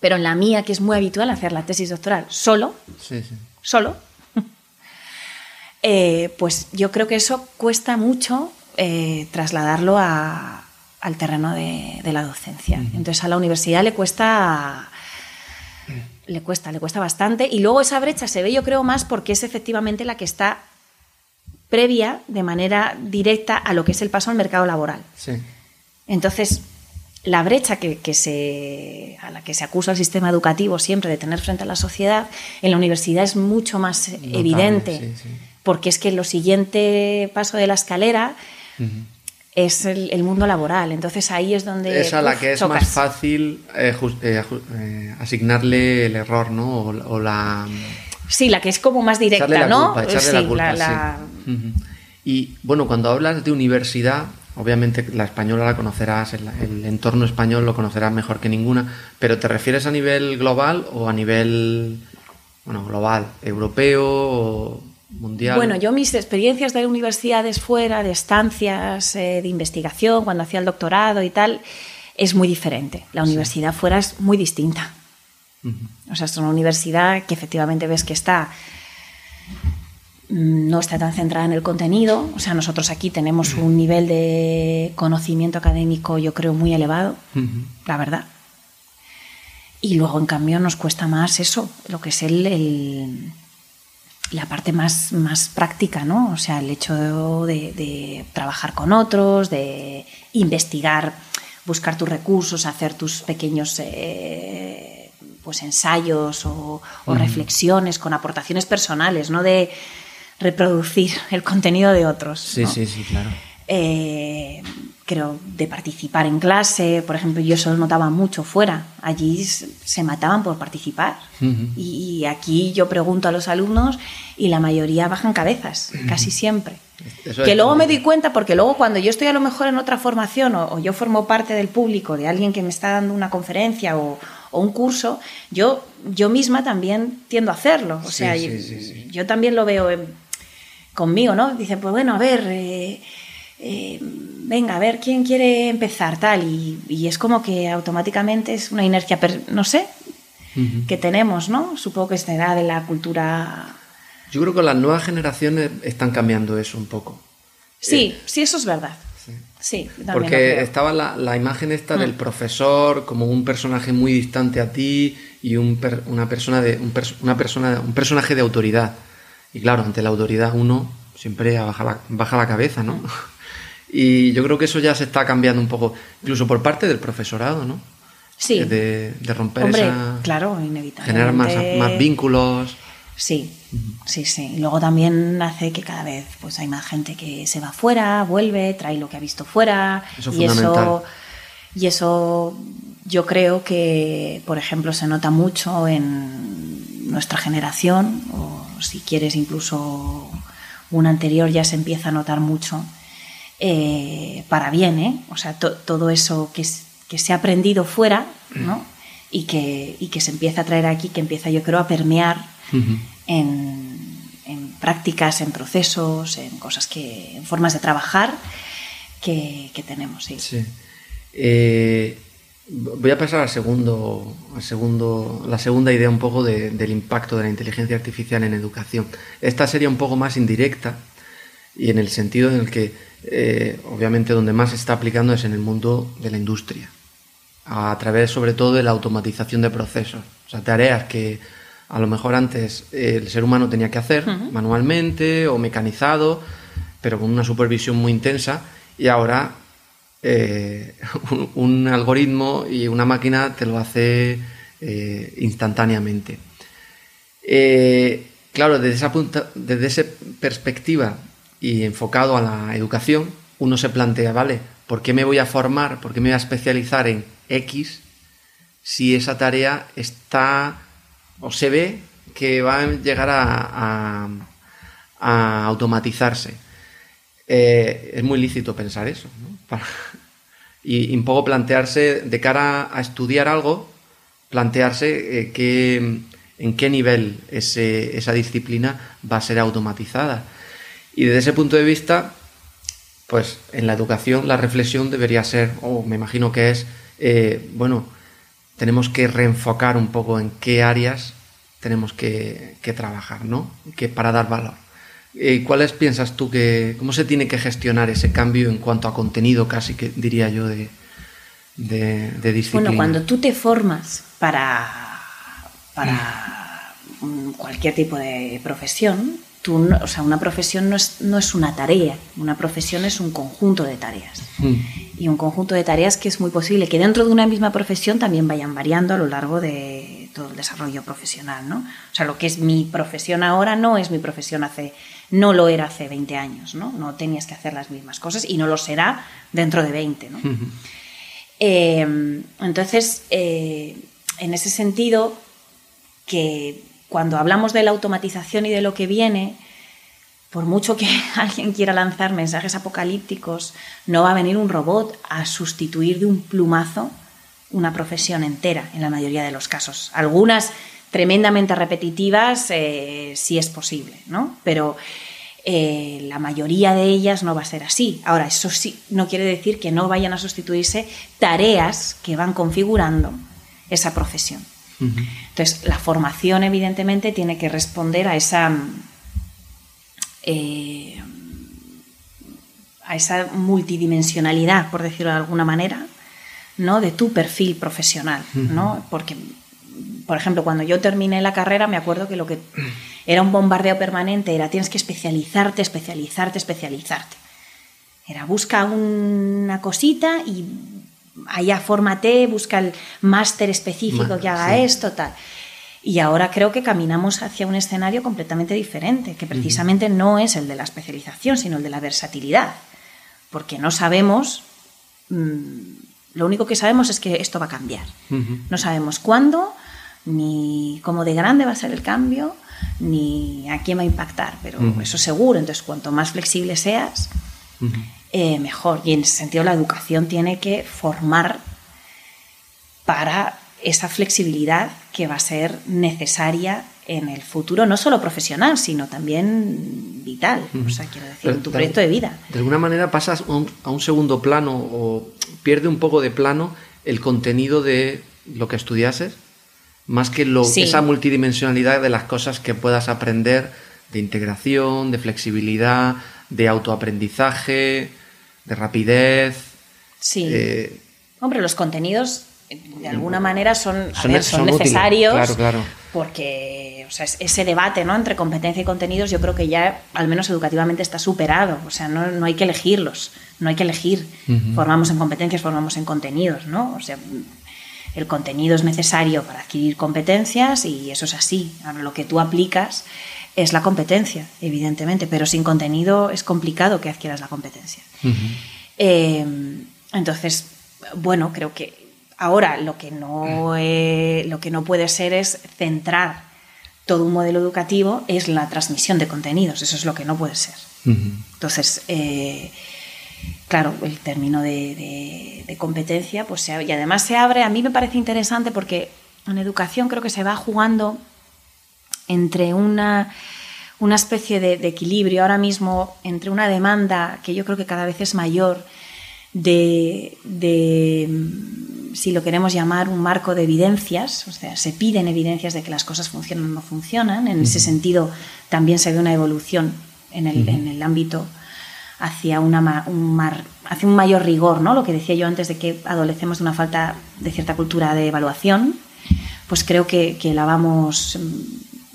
Pero en la mía, que es muy habitual hacer la tesis doctoral solo, solo, eh, pues yo creo que eso cuesta mucho eh, trasladarlo a, al terreno de, la docencia. Entonces a la universidad le cuesta le cuesta, le cuesta bastante. Y luego esa brecha se ve, yo creo, más porque es efectivamente la que está previa de manera directa a lo que es el paso al mercado laboral. Entonces, la brecha que, se, a la que se acusa el sistema educativo siempre de tener frente a la sociedad, en la universidad es mucho más evidente, porque es que lo siguiente paso de la escalera es el, mundo laboral. Entonces ahí es donde... Es a la que es más fácil eh, eh, eh, asignarle el error, ¿no? O, la... Sí, la que es como más directa, ¿no? sí, la Y bueno, cuando hablas de universidad, obviamente la española la conocerás, el, el, entorno español lo conocerás mejor que ninguna, pero ¿te refieres a nivel global o a nivel, bueno, global, europeo o bueno, yo mis experiencias de universidades fuera, de estancias eh, de investigación, cuando hacía el doctorado y tal, es muy diferente. La universidad fuera es muy distinta. O sea, es una universidad que efectivamente ves que está mm, no está tan centrada en el contenido. O sea, nosotros aquí tenemos un nivel de conocimiento académico, yo creo, muy elevado, la verdad. Y luego, en cambio, nos cuesta más eso, lo que es el la parte más, más práctica, ¿no? O sea, el hecho de, trabajar con otros, de investigar, buscar tus recursos, hacer tus pequeños eh, pues ensayos o, reflexiones con aportaciones personales, no de reproducir el contenido de otros. Sí, sí, sí, claro. Eh, creo, de participar en clase. Por ejemplo, yo eso lo notaba mucho fuera. Allí se mataban por participar. y, aquí yo pregunto a los alumnos y la mayoría bajan cabezas, casi siempre. que luego me doy cuenta porque luego cuando yo estoy a lo mejor en otra formación o, yo formo parte del público de alguien que me está dando una conferencia o, un curso, yo, yo misma también tiendo a hacerlo. O sea, yo, también lo veo conmigo, ¿no? Dice, pues bueno, a ver... Eh, eh, venga, a ver quién quiere empezar, tal, y, es como que automáticamente es una inercia, no sé, que tenemos, ¿no? Supongo que será de la cultura. Yo creo que las nuevas generaciones están cambiando eso un poco. Sí, eh, sí, eso es verdad. Sí. Porque estaba la, imagen esta del mm. profesor como un personaje muy distante a ti y una persona de una persona un personaje de autoridad. Y claro, ante la autoridad uno siempre baja la, baja la cabeza, ¿no? Mm. Y yo creo que eso ya se está cambiando un poco, incluso por parte del profesorado, ¿no? Sí. De, romper Hombre, esa. Claro, inevitablemente. Generar más, más vínculos. Sí, sí, sí. Y luego también hace que cada vez pues hay más gente que se va fuera, vuelve, trae lo que ha visto fuera. Eso y eso Y eso yo creo que, por ejemplo, se nota mucho en nuestra generación, o si quieres incluso una anterior ya se empieza a notar mucho eh, para bien, ¿eh? O sea, todo eso que, que, se ha aprendido fuera, ¿no? Y que, y que se empieza a traer aquí, que empieza, yo creo, a permear en, en, prácticas, en procesos, en cosas que, en formas de trabajar que, que tenemos, sí. sí. Eh, voy a pasar al segundo, al segundo, la segunda idea un poco de, del impacto de la inteligencia artificial en educación. Esta sería un poco más indirecta y en el sentido en el que eh, obviamente donde más se está aplicando es en el mundo de la industria, a través sobre todo de la automatización de procesos, o sea, tareas que a lo mejor antes el ser humano tenía que hacer manualmente o mecanizado, pero con una supervisión muy intensa, y ahora eh, un, algoritmo y una máquina te lo hace eh, instantáneamente. Eh, claro, desde esa, punta, desde esa perspectiva y enfocado a la educación, uno se plantea, ¿vale? ¿Por qué me voy a formar? ¿Por qué me voy a especializar en X si esa tarea está o se ve que va a llegar a, automatizarse? Eh, es muy lícito pensar eso, ¿no? y, un poco plantearse de cara a estudiar algo, plantearse eh, que, en qué nivel esa disciplina va a ser automatizada. Y desde ese punto de vista, pues en la educación la reflexión debería ser, o me imagino que es, eh, bueno, tenemos que reenfocar un poco en qué áreas tenemos que, trabajar, ¿no? Que para dar valor. Eh, ¿Cuáles piensas tú que, cómo se tiene que gestionar ese cambio en cuanto a contenido, casi que diría yo, de, de, disciplina? Bueno, cuando tú te formas para, para cualquier tipo de profesión, tú, o sea, una profesión no es, no es una tarea, una profesión es un conjunto de tareas. Mm. Y un conjunto de tareas que es muy posible que dentro de una misma profesión también vayan variando a lo largo de todo el desarrollo profesional, ¿no? O sea, lo que es mi profesión ahora no es mi profesión hace no lo era hace 20 años, ¿no? No tenías que hacer las mismas cosas y no lo será dentro de 20, ¿no? Eh, entonces, eh, en ese sentido, que cuando hablamos de la automatización y de lo que viene, por mucho que alguien quiera lanzar mensajes apocalípticos, no va a venir un robot a sustituir de un plumazo una profesión entera en la mayoría de los casos. Algunas tremendamente repetitivas eh, si es posible, ¿no? Pero eh, la mayoría de ellas no va a ser así. Ahora, eso sí, no quiere decir que no vayan a sustituirse tareas que van configurando esa profesión. Entonces, la formación, evidentemente, tiene que responder a esa. Eh, a esa multidimensionalidad, por decirlo de alguna manera, ¿no? de tu perfil profesional, ¿no? Porque por ejemplo, cuando yo terminé la carrera, me acuerdo que lo que era un bombardeo permanente era tienes que especializarte, especializarte, especializarte. Era busca una cosita y allá fórmate, busca el máster específico que haga esto, tal. Y ahora creo que caminamos hacia un escenario completamente diferente, que precisamente no es el de la especialización, sino el de la versatilidad. Porque no sabemos, mm, lo único que sabemos es que esto va a cambiar. No sabemos cuándo, ni cómo de grande va a ser el cambio, ni a quién va a impactar, pero eso seguro. Entonces, cuanto más flexible seas, eh, mejor. Y en ese sentido, la educación tiene que formar para esa flexibilidad que va a ser necesaria en el futuro, no solo profesional, sino también vital, o sea, quiero decir, en tu proyecto de vida. De alguna manera pasas a un segundo plano o pierde un poco de plano el contenido de lo que estudiases más que lo, esa multidimensionalidad de las cosas que puedas aprender de integración, de flexibilidad, de autoaprendizaje, de rapidez. Sí. Eh, Hombre, los contenidos de alguna manera son, son, necesarios claro, claro. porque o sea, ese debate ¿no? entre competencia y contenidos yo creo que ya al menos educativamente está superado o sea no, no hay que elegirlos no hay que elegir formamos en competencias formamos en contenidos ¿no? o sea el contenido es necesario para adquirir competencias y eso es así. lo que tú aplicas es la competencia, evidentemente, pero sin contenido es complicado que adquieras la competencia. Eh, entonces, bueno, creo que ahora lo que, no, lo que no puede ser es centrar todo un modelo educativo es la transmisión de contenidos, eso es lo que no puede ser. Entonces, eh, claro, el término de, competencia, pues y además se abre, a mí me parece interesante porque en educación creo que se va jugando entre una, una especie de, equilibrio ahora mismo entre una demanda que yo creo que cada vez es mayor de, si lo queremos llamar, un marco de evidencias, o sea, se piden evidencias de que las cosas funcionan o no funcionan, en ese sentido también se ve una evolución en el, en el ámbito hacia, una, un, hacia un mayor rigor, ¿no? Lo que decía yo antes de que adolecemos de una falta de cierta cultura de evaluación, pues creo que, la vamos,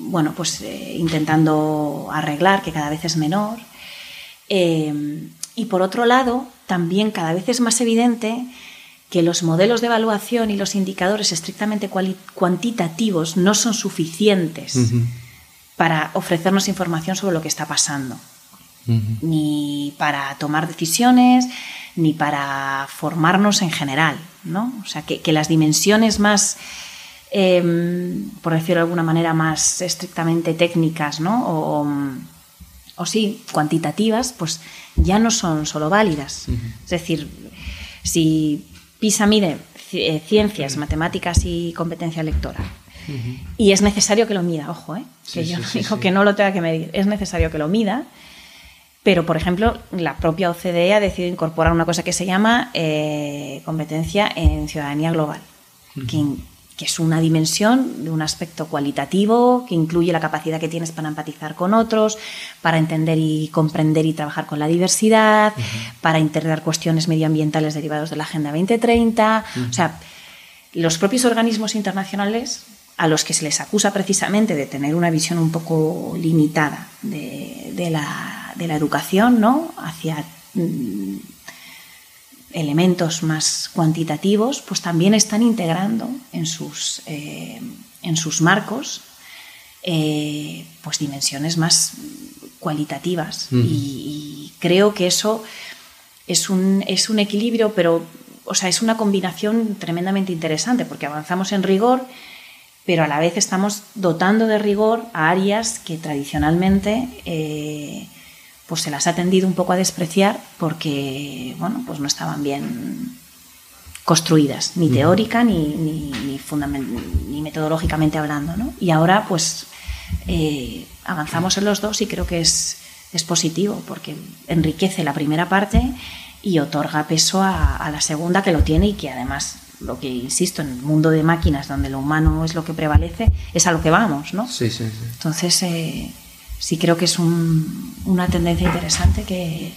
bueno, pues eh, intentando arreglar, que cada vez es menor. Eh, y por otro lado, también cada vez es más evidente que los modelos de evaluación y los indicadores estrictamente cuantitativos no son suficientes para ofrecernos información sobre lo que está pasando, ni para tomar decisiones, ni para formarnos en general. ¿no? O sea, que, las dimensiones más, em, por decirlo de alguna manera, más estrictamente técnicas ¿no? o, o, sí, cuantitativas, pues ya no son solo válidas. Es decir, si PISA mide eh, ciencias, matemáticas y competencia lectora. Y es necesario que lo mida, ojo, ¿eh? que yo digo que no lo tenga que medir, es necesario que lo mida. Pero, por ejemplo, la propia OCDE ha decidido incorporar una cosa que se llama eh, competencia en ciudadanía global, que es una dimensión de un aspecto cualitativo que incluye la capacidad que tienes para empatizar con otros, para entender y comprender y trabajar con la diversidad, para integrar cuestiones medioambientales derivadas de la Agenda 2030. O sea, los propios organismos internacionales a los que se les acusa precisamente de tener una visión un poco limitada de, la, de la, educación, ¿no? Hacia mm, elementos más cuantitativos, pues también están integrando en sus, eh, en sus marcos eh, pues dimensiones más cualitativas. Y, creo que eso es un, es un equilibrio, pero o sea, es una combinación tremendamente interesante, porque avanzamos en rigor, pero a la vez estamos dotando de rigor a áreas que tradicionalmente eh, pues se las ha tendido un poco a despreciar porque, bueno, pues no estaban bien construidas, ni teórica ni, ni, ni, metodológicamente hablando, ¿no? Y ahora, pues, eh, avanzamos en los dos y creo que es, es positivo porque enriquece la primera parte y otorga peso a, la segunda que lo tiene y que además lo que insisto en el mundo de máquinas donde lo humano es lo que prevalece es a lo que vamos no sí sí, sí. entonces eh, sí creo que es una tendencia interesante que,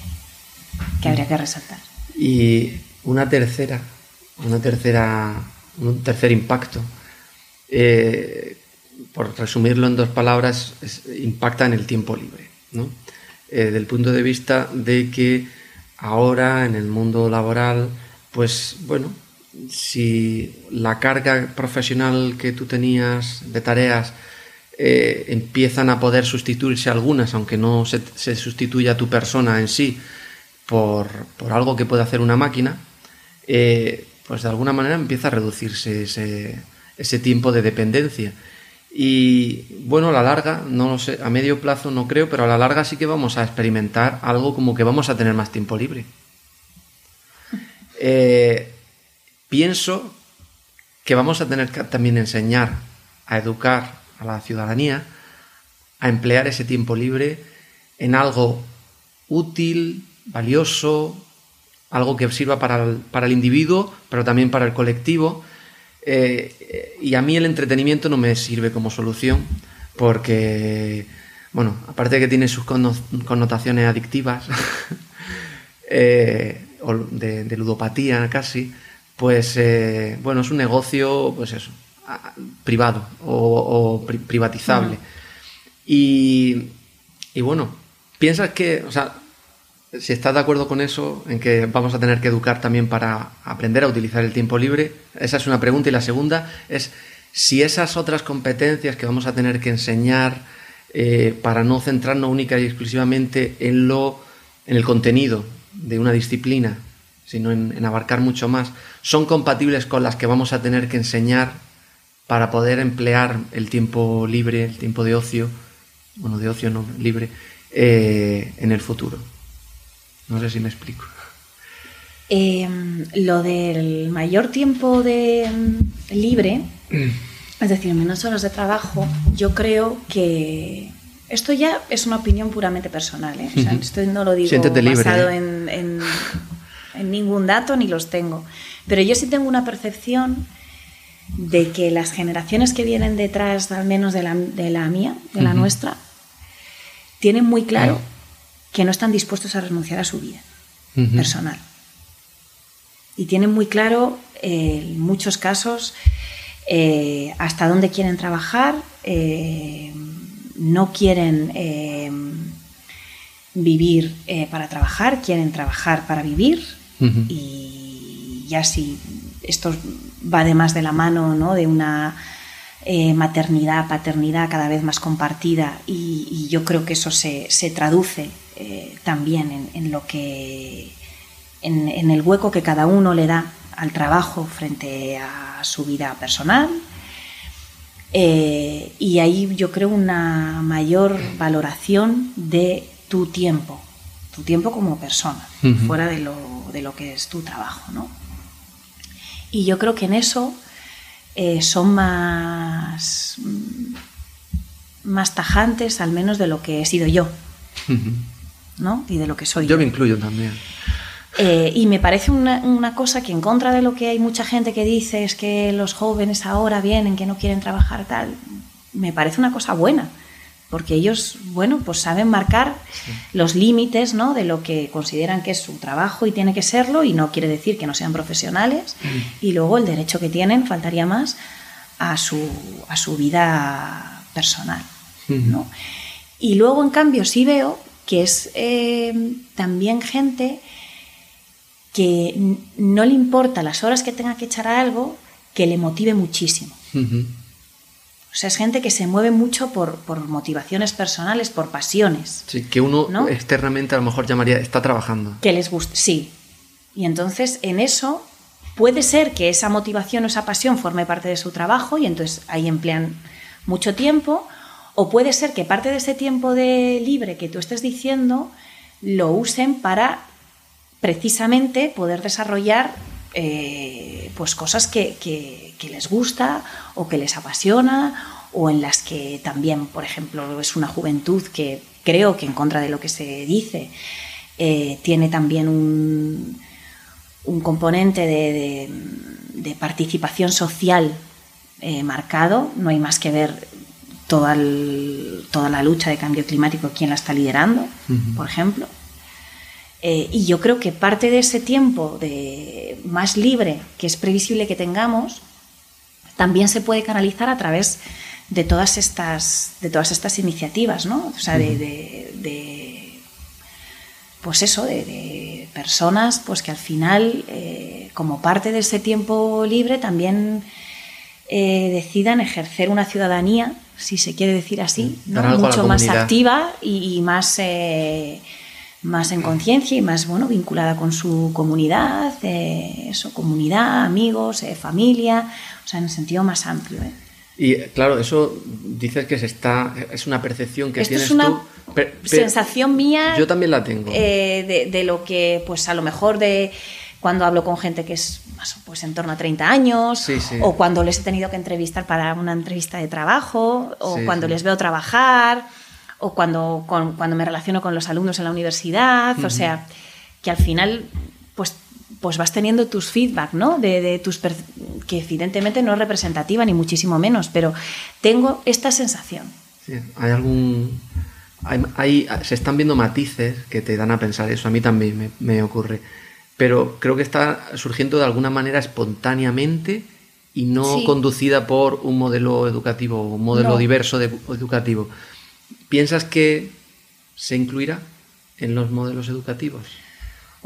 habría que resaltar. Y una tercera, una tercera, un tercer impacto, eh, por resumirlo en dos palabras, impacta en el tiempo libre, ¿no? Eh, del punto de vista de que ahora en el mundo laboral, pues bueno, si la carga profesional que tú tenías de tareas eh, empiezan a poder sustituirse algunas, aunque no se, sustituya tu persona en sí por, algo que puede hacer una máquina, eh, pues de alguna manera empieza a reducirse ese, tiempo de dependencia. Y bueno, a la larga, no lo sé, a medio plazo no creo, pero a la larga sí que vamos a experimentar algo como que vamos a tener más tiempo libre. Eh, pienso que vamos a tener que también enseñar a educar a la ciudadanía a emplear ese tiempo libre en algo útil, valioso, algo que sirva para el, individuo, pero también para el colectivo. Eh, y a mí el entretenimiento no me sirve como solución, porque, bueno, aparte de que tiene sus connotaciones adictivas, eh, de, ludopatía casi, pues, eh, bueno, es un negocio, pues eso, privado o, privatizable. Y, bueno, piensas que, o sea, si estás de acuerdo con eso, en que vamos a tener que educar también para aprender a utilizar el tiempo libre, esa es una pregunta. Y la segunda es si esas otras competencias que vamos a tener que enseñar eh, para no centrarnos única y exclusivamente en lo, en el contenido de una disciplina, sino en abarcar mucho más, son compatibles con las que vamos a tener que enseñar para poder emplear el tiempo libre, el tiempo de ocio, bueno, de ocio no libre, eh, en el futuro. No sé si me explico. Em, lo del mayor tiempo de mm, libre, es decir, menos horas de trabajo, yo creo que esto ya es una opinión puramente personal. ¿eh? esto no lo digo basado ¿eh? en, en ningún dato ni los tengo. Pero yo sí tengo una percepción de que las generaciones que vienen detrás, al menos de la, mía, de la nuestra, tienen muy claro que no están dispuestos a renunciar a su vida personal. Y tienen muy claro, eh, en muchos casos, eh, hasta dónde quieren trabajar, eh, no quieren vivir para trabajar, quieren trabajar para vivir. Y ya si esto va además de la mano ¿no? de una eh, maternidad, paternidad cada vez más compartida y, yo creo que eso se, traduce eh, también en, lo que en, el hueco que cada uno le da al trabajo frente a su vida personal. Eh, y ahí yo creo una mayor valoración de tu tiempo, tu tiempo como persona, fuera de lo, de lo, que es tu trabajo. ¿no? Y yo creo que en eso eh, son más, más tajantes, al menos de lo que he sido yo. ¿no? Y de lo que soy yo. Yo me incluyo también. Eh, y me parece una, una, cosa que en contra de lo que hay mucha gente que dice es que los jóvenes ahora vienen, que no quieren trabajar tal, me parece una cosa buena, porque ellos, bueno, pues saben marcar los límites ¿no? de lo que consideran que es su trabajo y tiene que serlo, y no quiere decir que no sean profesionales, mm. y luego el derecho que tienen, faltaría más, a su, a su vida personal. ¿no? Y luego, en cambio, sí veo que es eh, también gente que no le importa las horas que tenga que echar a algo que le motive muchísimo. O sea, es gente que se mueve mucho por, motivaciones personales, por pasiones. Sí, que uno externamente a lo mejor llamaría está trabajando. Que les guste, sí. Y entonces en eso puede ser que esa motivación o esa pasión forme parte de su trabajo y entonces ahí emplean mucho tiempo. O puede ser que parte de ese tiempo de libre que tú estés diciendo lo usen para precisamente poder desarrollar eh, pues cosas que, les gusta o que les apasiona o en las que también, por ejemplo, es una juventud que creo que en contra de lo que se dice, eh, tiene también un, un componente de, participación social eh, marcado. No hay más que ver toda, toda la lucha de cambio climático, quién la está liderando, por ejemplo. Eh, y yo creo que parte de ese tiempo de más libre que es previsible que tengamos también se puede canalizar a través de todas estas, de todas estas iniciativas, ¿no? O sea, de, pues eso, de, personas pues que al final, eh, como parte de ese tiempo libre, también eh, decidan ejercer una ciudadanía, si se quiere decir así, mucho más activa y, más más en conciencia y más bueno vinculada con su comunidad, eh, eso, comunidad, amigos, eh, familia, o sea, en el sentido más amplio. ¿eh? Y claro, eso dices que se está, es una percepción que Esto tienes es una sensación mía. Yo también la tengo. De, de, lo que, pues a lo mejor de cuando hablo con gente que es pues en torno a 30 años, o cuando les he tenido que entrevistar para una entrevista de trabajo, o cuando les veo trabajar o cuando, cuando me relaciono con los alumnos en la universidad, o sea, que al final pues, pues vas teniendo tus feedback, ¿no? De, tus que evidentemente no es representativa ni muchísimo menos, pero tengo esta sensación. Sí, hay algún... Hay, se están viendo matices que te dan a pensar eso, a mí también me, ocurre, pero creo que está surgiendo de alguna manera espontáneamente y no conducida por un modelo educativo, un modelo diverso de, educativo. ¿Piensas que se incluirá en los modelos educativos?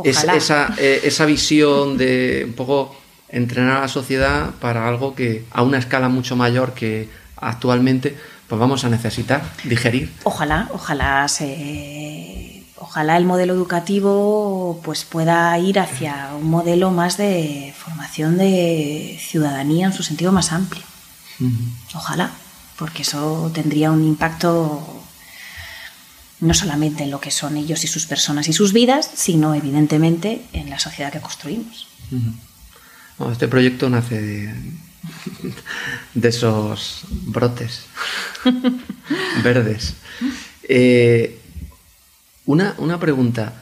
esa, eh, esa visión de un poco entrenar a la sociedad para algo que a una escala mucho mayor que actualmente pues vamos a necesitar digerir. Ojalá, ojalá se ojalá el modelo educativo pues pueda ir hacia un modelo más de formación de ciudadanía en su sentido más amplio. Ojalá, porque eso tendría un impacto no solamente en lo que son ellos y sus personas y sus vidas, sino evidentemente en la sociedad que construimos. este proyecto nace de, esos brotes verdes. Eh, una, pregunta,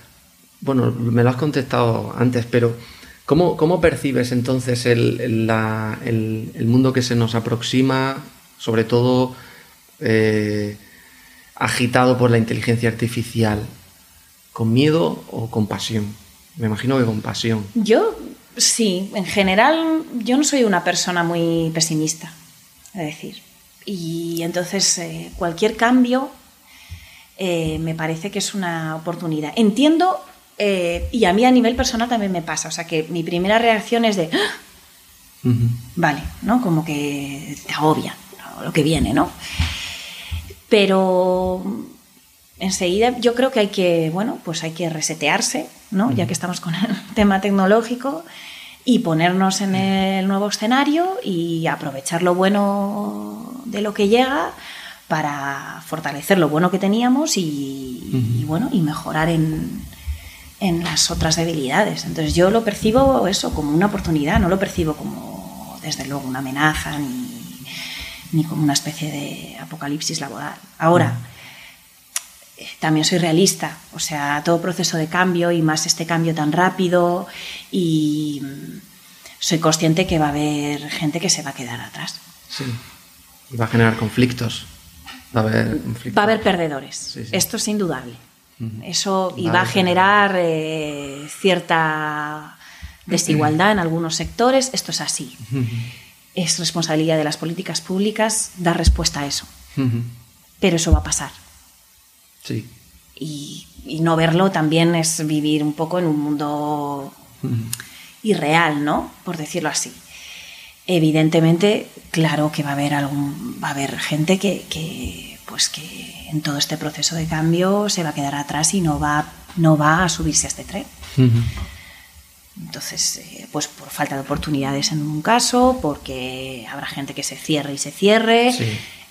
bueno, me lo has contestado antes, pero ¿cómo, percibes entonces el, el, mundo que se nos aproxima, sobre todo... Eh, agitado por la inteligencia artificial? ¿Con miedo o con pasión? Me imagino que con pasión. Yo sí, en general yo no soy una persona muy pesimista, es decir. Y entonces eh, cualquier cambio eh, me parece que es una oportunidad. Entiendo, eh, y a mí a nivel personal también me pasa, o sea que mi primera reacción es de, ¡Ah! Vale, ¿no? Como que te agobia lo que viene, ¿no? Pero enseguida yo creo que hay que, bueno, pues hay que resetearse, ¿no? Ya que estamos con el tema tecnológico y ponernos en el nuevo escenario y aprovechar lo bueno de lo que llega para fortalecer lo bueno que teníamos y, bueno, y mejorar en, en las otras debilidades. Entonces yo lo percibo eso como una oportunidad, no lo percibo como desde luego una amenaza ni, ni como una especie de apocalipsis laboral. Ahora, eh, también soy realista, o sea, todo proceso de cambio y más este cambio tan rápido y mm, soy consciente que va a haber gente que se va a quedar atrás. Sí, y va a generar conflictos. Va a haber, va a haber perdedores, esto es indudable. Eso y va a generar eh, cierta desigualdad en algunos sectores, esto es así. Es responsabilidad de las políticas públicas dar respuesta a eso. Pero eso va a pasar. Sí. Y, no verlo también es vivir un poco en un mundo irreal, ¿no? Por decirlo así. Evidentemente, claro que va a haber algún, va a haber gente que, pues que en todo este proceso de cambio se va a quedar atrás y no va, no va a subirse a este tren. Entonces, eh, pues por falta de oportunidades en un caso, porque habrá gente que se cierre y se cierre,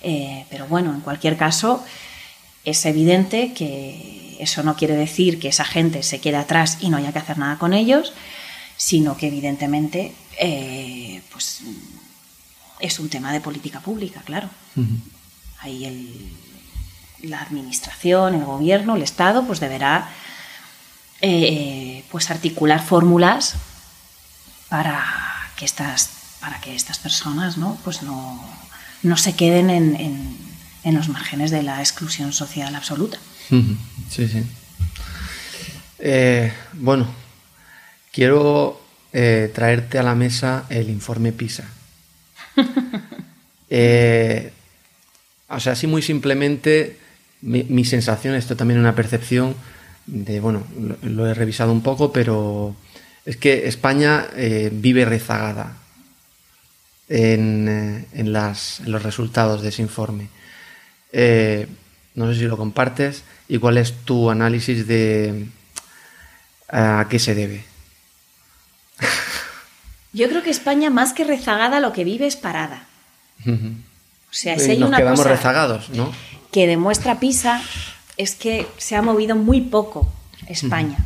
eh, pero bueno, en cualquier caso, es evidente que eso no quiere decir que esa gente se quede atrás y no haya que hacer nada con ellos, sino que evidentemente eh, pues, es un tema de política pública, claro. Ahí la administración, el gobierno, el Estado, pues deberá eh, pues articular fórmulas para que estas, para que estas personas ¿no? Pues no, no se queden en en los márgenes de la exclusión social absoluta. Sí, sí. Eh, bueno, quiero eh, traerte a la mesa el informe PISA. Eh, o sea, así muy simplemente, mi, sensación, esto también es una percepción de, bueno, lo, he revisado un poco, pero es que España vive rezagada en, en, las, en los resultados de ese informe. Eh, no sé si lo compartes y cuál es tu análisis de a qué se debe. Yo creo que España, más que rezagada, lo que vive es parada. O sea, si hay Nos quedamos rezagados, ¿no? Que demuestra PISA es que se ha movido muy poco España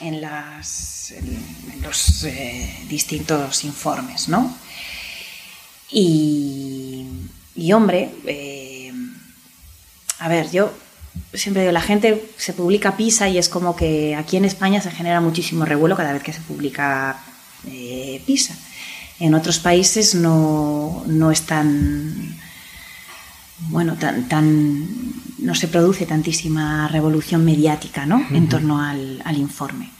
en, las, en, los eh, distintos informes, ¿no? Y, y hombre, eh, a ver, yo siempre digo, la gente se publica PISA y es como que aquí en España se genera muchísimo revuelo cada vez que se publica eh, PISA. En otros países no, no es tan, bueno, tan, tan, no se produce tantísima revolución mediática ¿no? en torno al, informe.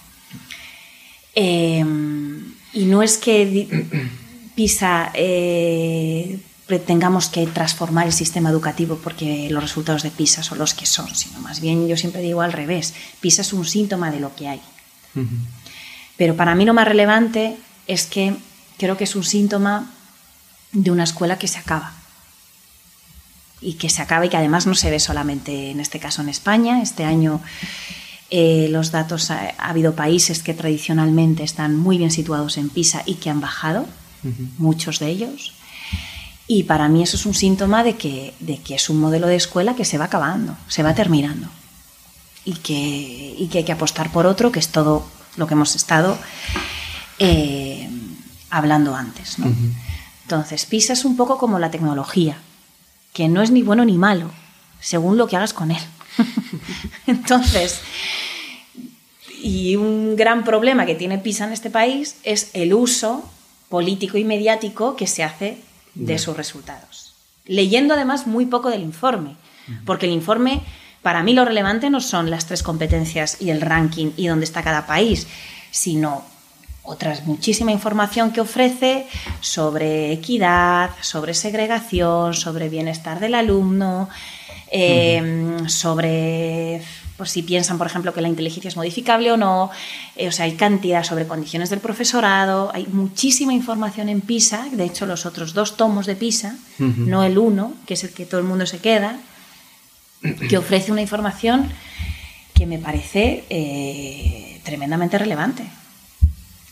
Em, y no es que PISA eh, que transformar el sistema educativo porque los resultados de PISA son los que son, sino más bien yo siempre digo al revés, PISA es un síntoma de lo que hay. Pero para mí lo más relevante es que creo que es un síntoma de una escuela que se acaba. Y que se acaba y que además no se ve solamente en este caso en España. Este año eh, los datos, ha, habido países que tradicionalmente están muy bien situados en PISA y que han bajado, muchos de ellos. Y para mí eso es un síntoma de que, de que es un modelo de escuela que se va acabando, se va terminando. Y que, y que hay que apostar por otro, que es todo lo que hemos estado eh, hablando antes. Entonces, PISA es un poco como la tecnología, que no es ni bueno ni malo, según lo que hagas con él. Entonces, y un gran problema que tiene PISA en este país es el uso político y mediático que se hace de sus resultados. Leyendo además muy poco del informe, porque el informe, para mí lo relevante no son las tres competencias y el ranking y dónde está cada país, sino otras muchísima información que ofrece sobre equidad, sobre segregación, sobre bienestar del alumno, em, sobre pues si piensan, por ejemplo, que la inteligencia es modificable o no, eh, o sea, hay cantidad sobre condiciones del profesorado, hay muchísima información en PISA, de hecho los otros dos tomos de PISA, no el uno, que es el que todo el mundo se queda, que ofrece una información que me parece eh, tremendamente relevante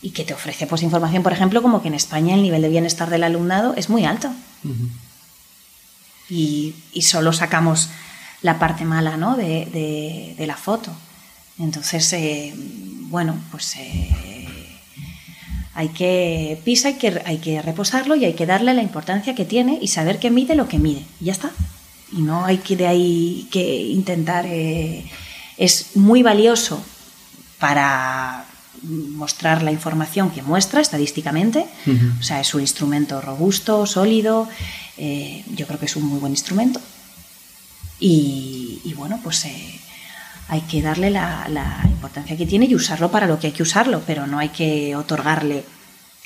y que te ofrece pues información, por ejemplo, como que en España el nivel de bienestar del alumnado es muy alto. y, y, solo sacamos la parte mala ¿no? de, de, la foto. Entonces, eh, bueno, pues eh, hay que pisa, hay que, hay que reposarlo y hay que darle la importancia que tiene y saber que mide lo que mide. Y ya está. Y no hay que de ahí que intentar. Eh, es muy valioso para mostrar la información que muestra estadísticamente. O sea, es un instrumento robusto, sólido. yo creo que es un muy buen instrumento. Y, bueno, pues eh, hay que darle la, importancia que tiene y usarlo para lo que hay que usarlo, pero no hay que otorgarle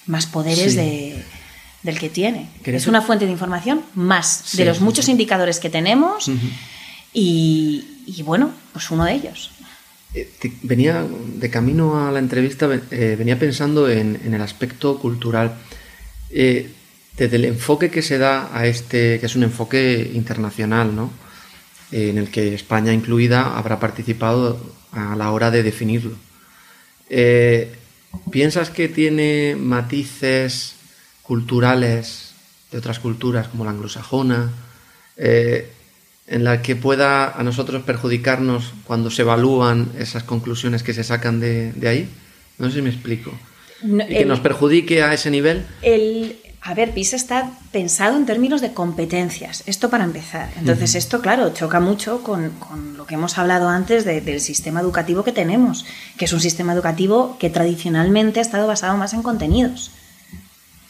más poderes del que tiene. Es una fuente de información más de los muchos indicadores que tenemos y, bueno, pues uno de ellos. Eh, venía de camino a la entrevista, eh, venía pensando en, el aspecto cultural. desde el enfoque que se da a este, que es un enfoque internacional, ¿no? en el que España incluida habrá participado a la hora de definirlo. Eh, ¿Piensas que tiene matices culturales de otras culturas como la anglosajona, eh, en la que pueda a nosotros perjudicarnos cuando se evalúan esas conclusiones que se sacan de, ahí? No sé si me explico. ¿Y que nos perjudique a ese nivel? El, a ver, PISA está pensado en términos de competencias, esto para empezar. Entonces, esto, claro, choca mucho con, lo que hemos hablado antes del sistema educativo que tenemos, que es un sistema educativo que tradicionalmente ha estado basado más en contenidos.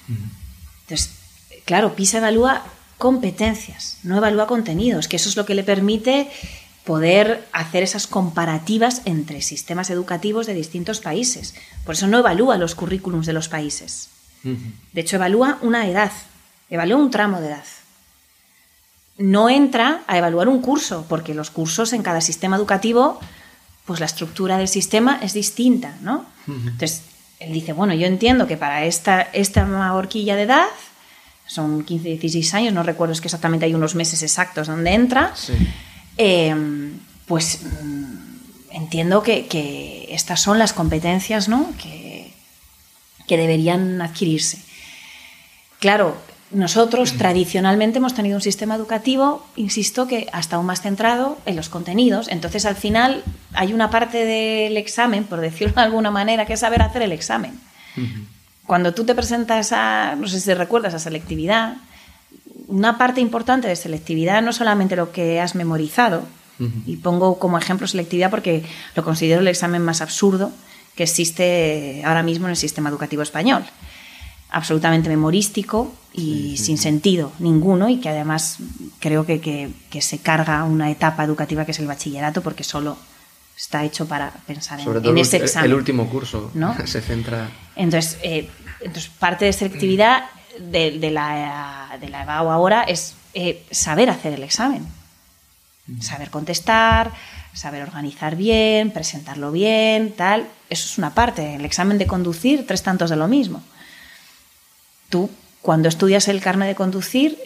Entonces, claro, PISA evalúa competencias, no evalúa contenidos, que eso es lo que le permite poder hacer esas comparativas entre sistemas educativos de distintos países. Por eso no evalúa los currículums de los países. De hecho, evalúa una edad, evalúa un tramo de edad. No entra a evaluar un curso, porque los cursos en cada sistema educativo, pues la estructura del sistema es distinta, ¿no? Entonces, él dice, bueno, yo entiendo que para esta, esta horquilla de edad, son 15, 16 años, no recuerdo, es que exactamente hay unos meses exactos donde entra, em, pues mm, entiendo que, que, estas son las competencias ¿no? que, que deberían adquirirse. Claro, nosotros tradicionalmente hemos tenido un sistema educativo, insisto, que hasta aún más centrado en los contenidos. Entonces, al final, hay una parte del examen, por decirlo de alguna manera, que es saber hacer el examen. Cuando tú te presentas a, no sé si recuerdas, a selectividad, una parte importante de selectividad no solamente lo que has memorizado, y pongo como ejemplo selectividad porque lo considero el examen más absurdo, que existe ahora mismo en el sistema educativo español. Absolutamente memorístico y sin sentido ninguno y que además creo que, que, se carga una etapa educativa que es el bachillerato porque solo está hecho para pensar en, ese examen. El último curso ¿no? se centra. Entonces, eh, entonces parte de selectividad de, de, la, de la EBAU ahora es eh, saber hacer el examen, saber contestar, saber organizar bien, presentarlo bien, tal. Eso es una parte. El examen de conducir, tres tantos de lo mismo. Tú, cuando estudias el carnet de conducir,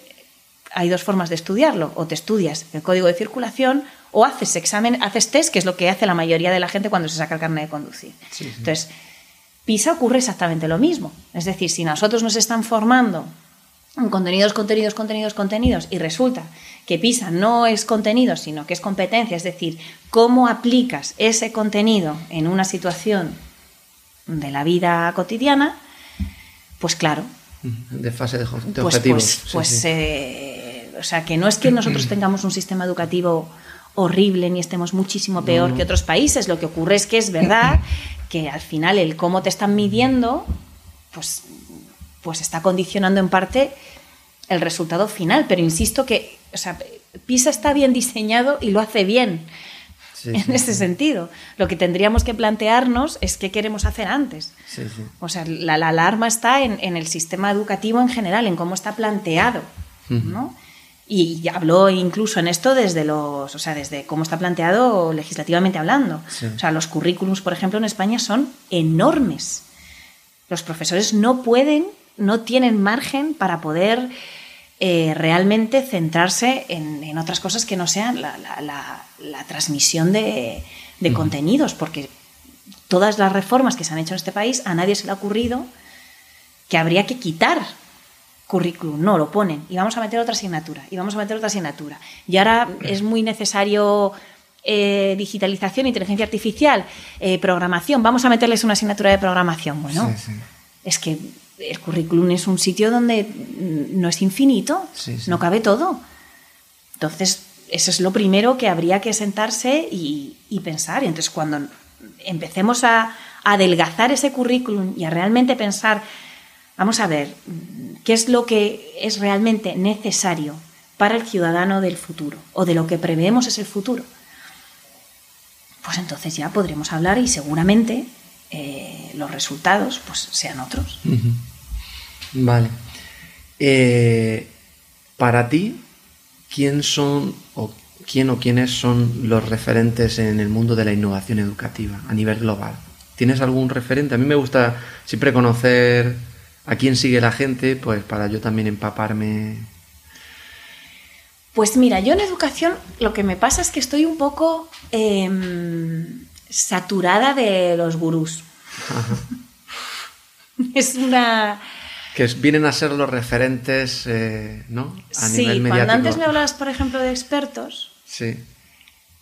hay dos formas de estudiarlo. O te estudias el código de circulación o haces examen, haces test, que es lo que hace la mayoría de la gente cuando se saca el carnet de conducir. Entonces, PISA ocurre exactamente lo mismo. Es decir, si nosotros nos están formando contenidos, contenidos, contenidos, contenidos, y resulta que PISA no es contenido, sino que es competencia, es decir, cómo aplicas ese contenido en una situación de la vida cotidiana, pues claro. De fase de, pues, objetivos. Pues, pues eh, o sea, que no es que nosotros tengamos un sistema educativo horrible ni estemos muchísimo peor que otros países, lo que ocurre es que es verdad que al final el cómo te están midiendo, pues pues está condicionando en parte el resultado final. Pero insisto que o sea, PISA está bien diseñado y lo hace bien. en ese sentido. Lo que tendríamos que plantearnos es qué queremos hacer antes. o sea, la, alarma está en, el sistema educativo en general, en cómo está planteado. ¿no? Y habló incluso en esto desde los, o sea, desde cómo está planteado legislativamente hablando. O sea, los currículums, por ejemplo, en España son enormes. Los profesores no pueden, no tienen margen para poder eh, realmente centrarse en, otras cosas que no sean la, transmisión de, contenidos, porque todas las reformas que se han hecho en este país, a nadie se le ha ocurrido que habría que quitar currículum, no, lo ponen, y vamos a meter otra asignatura, y vamos a meter otra asignatura. Y ahora es muy necesario eh, digitalización, inteligencia artificial, eh, programación, vamos a meterles una asignatura de programación. Bueno, es que el currículum es un sitio donde no es infinito, no cabe todo. Entonces, eso es lo primero que habría que sentarse y, pensar. Y entonces, cuando empecemos a adelgazar ese currículum y a realmente pensar Vamos a ver qué es lo que es realmente necesario para el ciudadano del futuro o de lo que preveemos es el futuro. Pues entonces ya podremos hablar y seguramente eh, los resultados pues, sean otros. Vale. Eh, para ti, ¿quién son o quién o quiénes son los referentes en el mundo de la innovación educativa a nivel global? ¿Tienes algún referente? A mí me gusta siempre conocer a quién sigue la gente, pues para yo también empaparme. Pues mira, yo en educación lo que me pasa es que estoy un poco em, saturada de los gurús. es una... Que vienen a ser los referentes, eh, ¿no? A sí, nivel mediático. cuando antes me hablabas, por ejemplo, de expertos. Sí.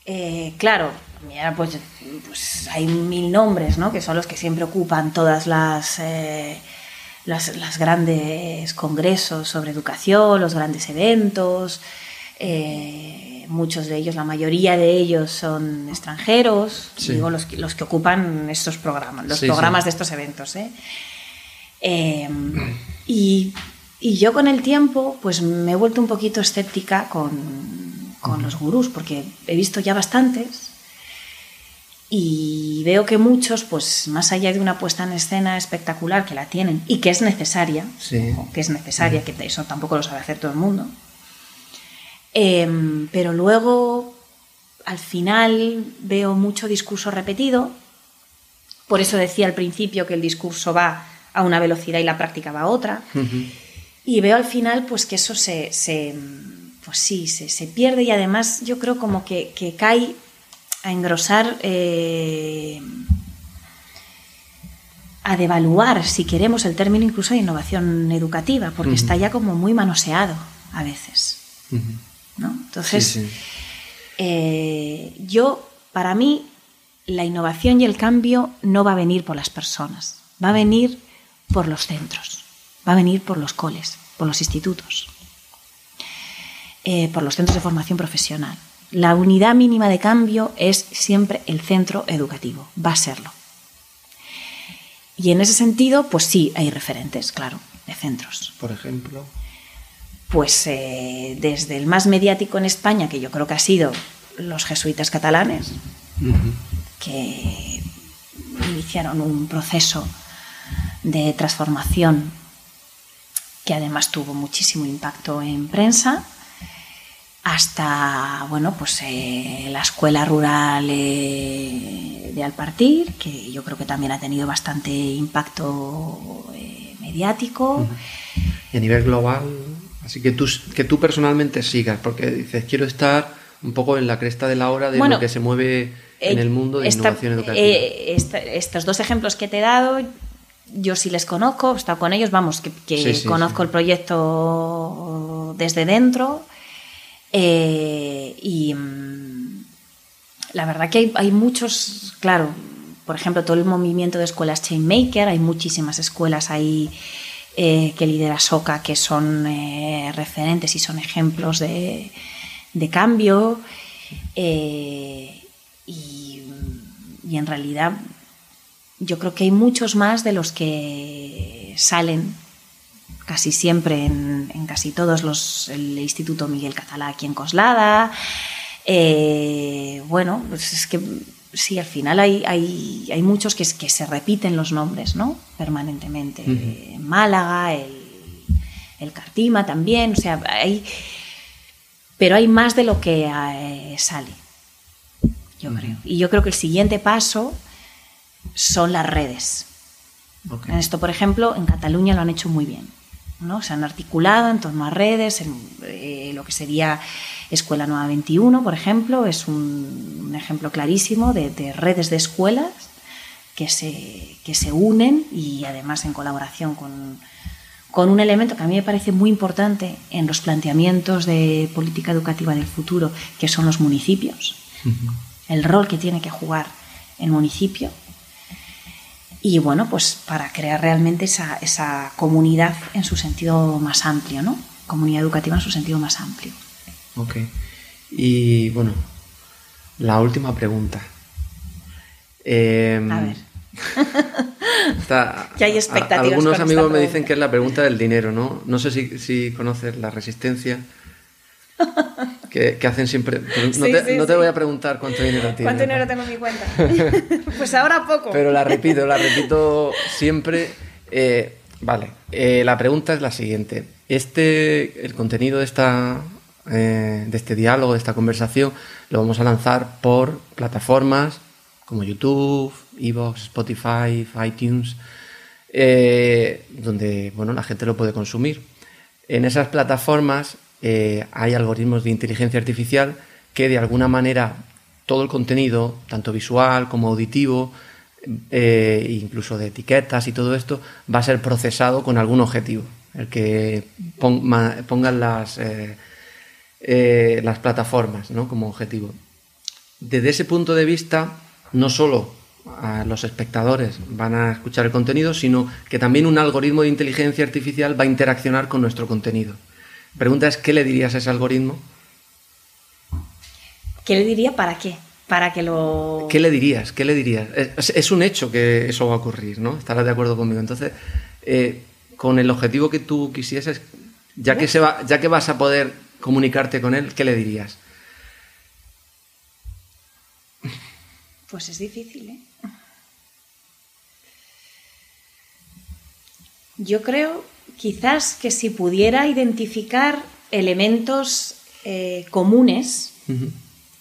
Eh, claro, mira, pues, pues, hay mil nombres, ¿no? Que son los que siempre ocupan todas las... Eh, las, grandes congresos sobre educación, los grandes eventos. Eh, muchos de ellos, la mayoría de ellos son extranjeros, digo los, los, que ocupan estos programas, los programas de estos eventos. ¿eh? Em, y, y, yo con el tiempo pues me he vuelto un poquito escéptica con, con los gurús, porque he visto ya bastantes y veo que muchos, pues más allá de una puesta en escena espectacular que la tienen y que es necesaria, que es necesaria, que eso tampoco lo sabe hacer todo el mundo, em, pero luego al final veo mucho discurso repetido, por eso decía al principio que el discurso va a una velocidad y la práctica va a otra, y veo al final pues que eso se, pues sí, se, pierde y además yo creo como que, que cae a engrosar, eh, a devaluar, si queremos, el término incluso de innovación educativa, porque está ya como muy manoseado a veces. Entonces, eh, yo, para mí, la innovación y el cambio no va a venir por las personas, va a venir por los centros, va a venir por los coles, por los institutos, eh, por los centros de formación profesional. La unidad mínima de cambio es siempre el centro educativo, va a serlo. Y en ese sentido, pues sí, hay referentes, claro, de centros. Por ejemplo. Pues eh, desde el más mediático en España, que yo creo que ha sido los jesuitas catalanes, que iniciaron un proceso de transformación que además tuvo muchísimo impacto en prensa hasta bueno pues eh, la escuela rural eh, de Alpartir que yo creo que también ha tenido bastante impacto eh, mediático. Y a nivel global así que tú que tú personalmente sigas porque dices quiero estar un poco en la cresta de la hora de lo que se mueve en el mundo de innovación educativa estos dos ejemplos que te he dado yo sí les conozco, he estado con ellos, vamos, que, conozco el proyecto desde dentro eh, y mm, la verdad que hay, muchos, claro, por ejemplo, todo el movimiento de escuelas Chainmaker, hay muchísimas escuelas ahí eh, que lidera SOCA que son eh, referentes y son ejemplos de, cambio. Y, y, en realidad yo creo que hay muchos más de los que salen casi siempre en, casi todos los, el Instituto Miguel Catalá aquí en Coslada. Eh, bueno, pues es que sí, al final hay, hay, muchos que, que, se repiten los nombres, ¿no? Permanentemente. Málaga, el, el, Cartima también, o sea, hay... pero hay más de lo que eh, sale, yo creo. Y yo creo que el siguiente paso son las redes. En esto, por ejemplo, en Cataluña lo han hecho muy bien. ¿No? Se han articulado en torno a redes, en eh, lo que sería Escuela Nueva 21, por ejemplo, es un, ejemplo clarísimo de, redes de escuelas que se, que se unen y además en colaboración con, con un elemento que a mí me parece muy importante en los planteamientos de política educativa del futuro, que son los municipios, el rol que tiene que jugar el municipio. Y bueno, pues para crear realmente esa, esa comunidad en su sentido más amplio, ¿no? Comunidad educativa en su sentido más amplio. Ok. Y bueno, la última pregunta. Em, a ver. hay expectativas. algunos amigos me dicen que es la pregunta del dinero, ¿no? No sé si, si conoces la resistencia. Que, hacen siempre. No, te, voy a preguntar cuánto dinero tienes. ¿Cuánto dinero tengo en mi cuenta? pues ahora poco. Pero la repito, la repito siempre. Eh, vale, eh, la pregunta es la siguiente. Este, el contenido de esta, eh, de este diálogo, de esta conversación, lo vamos a lanzar por plataformas como YouTube, Evox, Spotify, iTunes, donde bueno, la gente lo puede consumir. En esas plataformas eh, hay algoritmos de inteligencia artificial que de alguna manera todo el contenido, tanto visual como auditivo, eh, incluso de etiquetas y todo esto, va a ser procesado con algún objetivo. El que pongan las, las plataformas como objetivo. Desde ese punto de vista, no solo los espectadores van a escuchar el contenido, sino que también un algoritmo de inteligencia artificial va a interaccionar con nuestro contenido. La pregunta es, ¿qué le dirías a ese algoritmo? ¿Qué le diría para qué? Para que lo... ¿Qué le dirías? ¿Qué le dirías? Es, un hecho que eso va a ocurrir, ¿no? Estarás de acuerdo conmigo. Entonces, eh, con el objetivo que tú quisieses, ya que, se va, ya que vas a poder comunicarte con él, ¿qué le dirías? Pues es difícil, ¿eh? Yo creo quizás que si pudiera identificar elementos eh, comunes,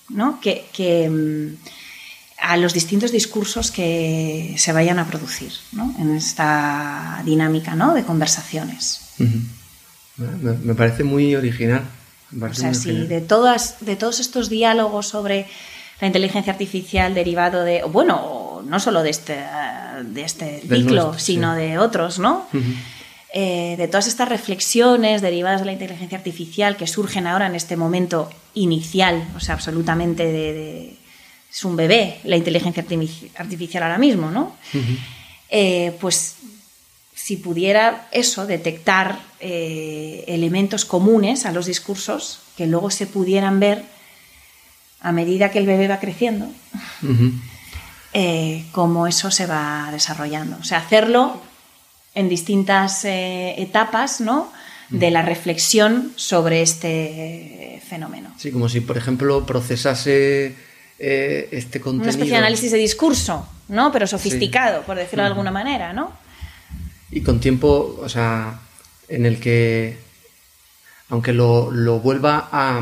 ¿no? Que, mm, a los distintos discursos que se vayan a producir ¿no? en esta dinámica ¿no? de conversaciones. me, parece muy original. o sea, sí, de, todas, de todos estos diálogos sobre la inteligencia artificial derivado de, bueno, no solo de este, de este ciclo, sino de otros, ¿no? Eh, de todas estas reflexiones derivadas de la inteligencia artificial que surgen ahora en este momento inicial, o sea, absolutamente de, es un bebé la inteligencia artificial ahora mismo, ¿no? Eh, pues si pudiera eso, detectar eh, elementos comunes a los discursos que luego se pudieran ver a medida que el bebé va creciendo, cómo eso se va desarrollando. O sea, hacerlo en distintas eh, etapas, ¿no? de la reflexión sobre este fenómeno. Sí, como si, por ejemplo, procesase eh, este contenido. Una especie de análisis de discurso, ¿no? Pero sofisticado, por decirlo de alguna manera, ¿no? Y con tiempo, o sea, en el que, aunque lo, lo vuelva a,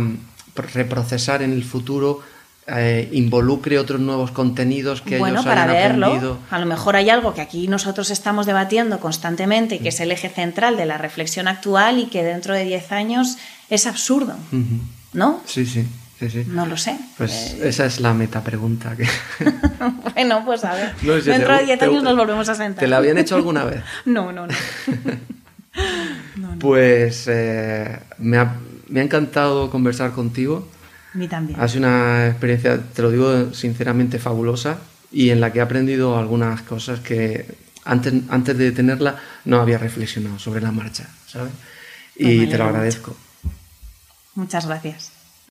reprocesar en el futuro eh, involucre otros nuevos contenidos que bueno, ellos para verlo, A lo mejor hay algo que aquí nosotros estamos debatiendo constantemente, que es el eje central de la reflexión actual y que dentro de 10 años es absurdo, ¿no? Sí, sí. Sí, sí. No lo sé. Pues eh, esa es la meta pregunta. Que... bueno, pues a ver. Dentro de 10 años nos volvemos a sentar. ¿Te la habían hecho alguna vez? no, no, no. Pues eh, me, ha, me ha encantado conversar contigo. Mí también. Ha sido una experiencia, te lo digo sinceramente, fabulosa y en la que he aprendido algunas cosas que antes, antes de tenerla no había reflexionado sobre la marcha, ¿sabes? Y pues te lo agradezco. Muchas gracias.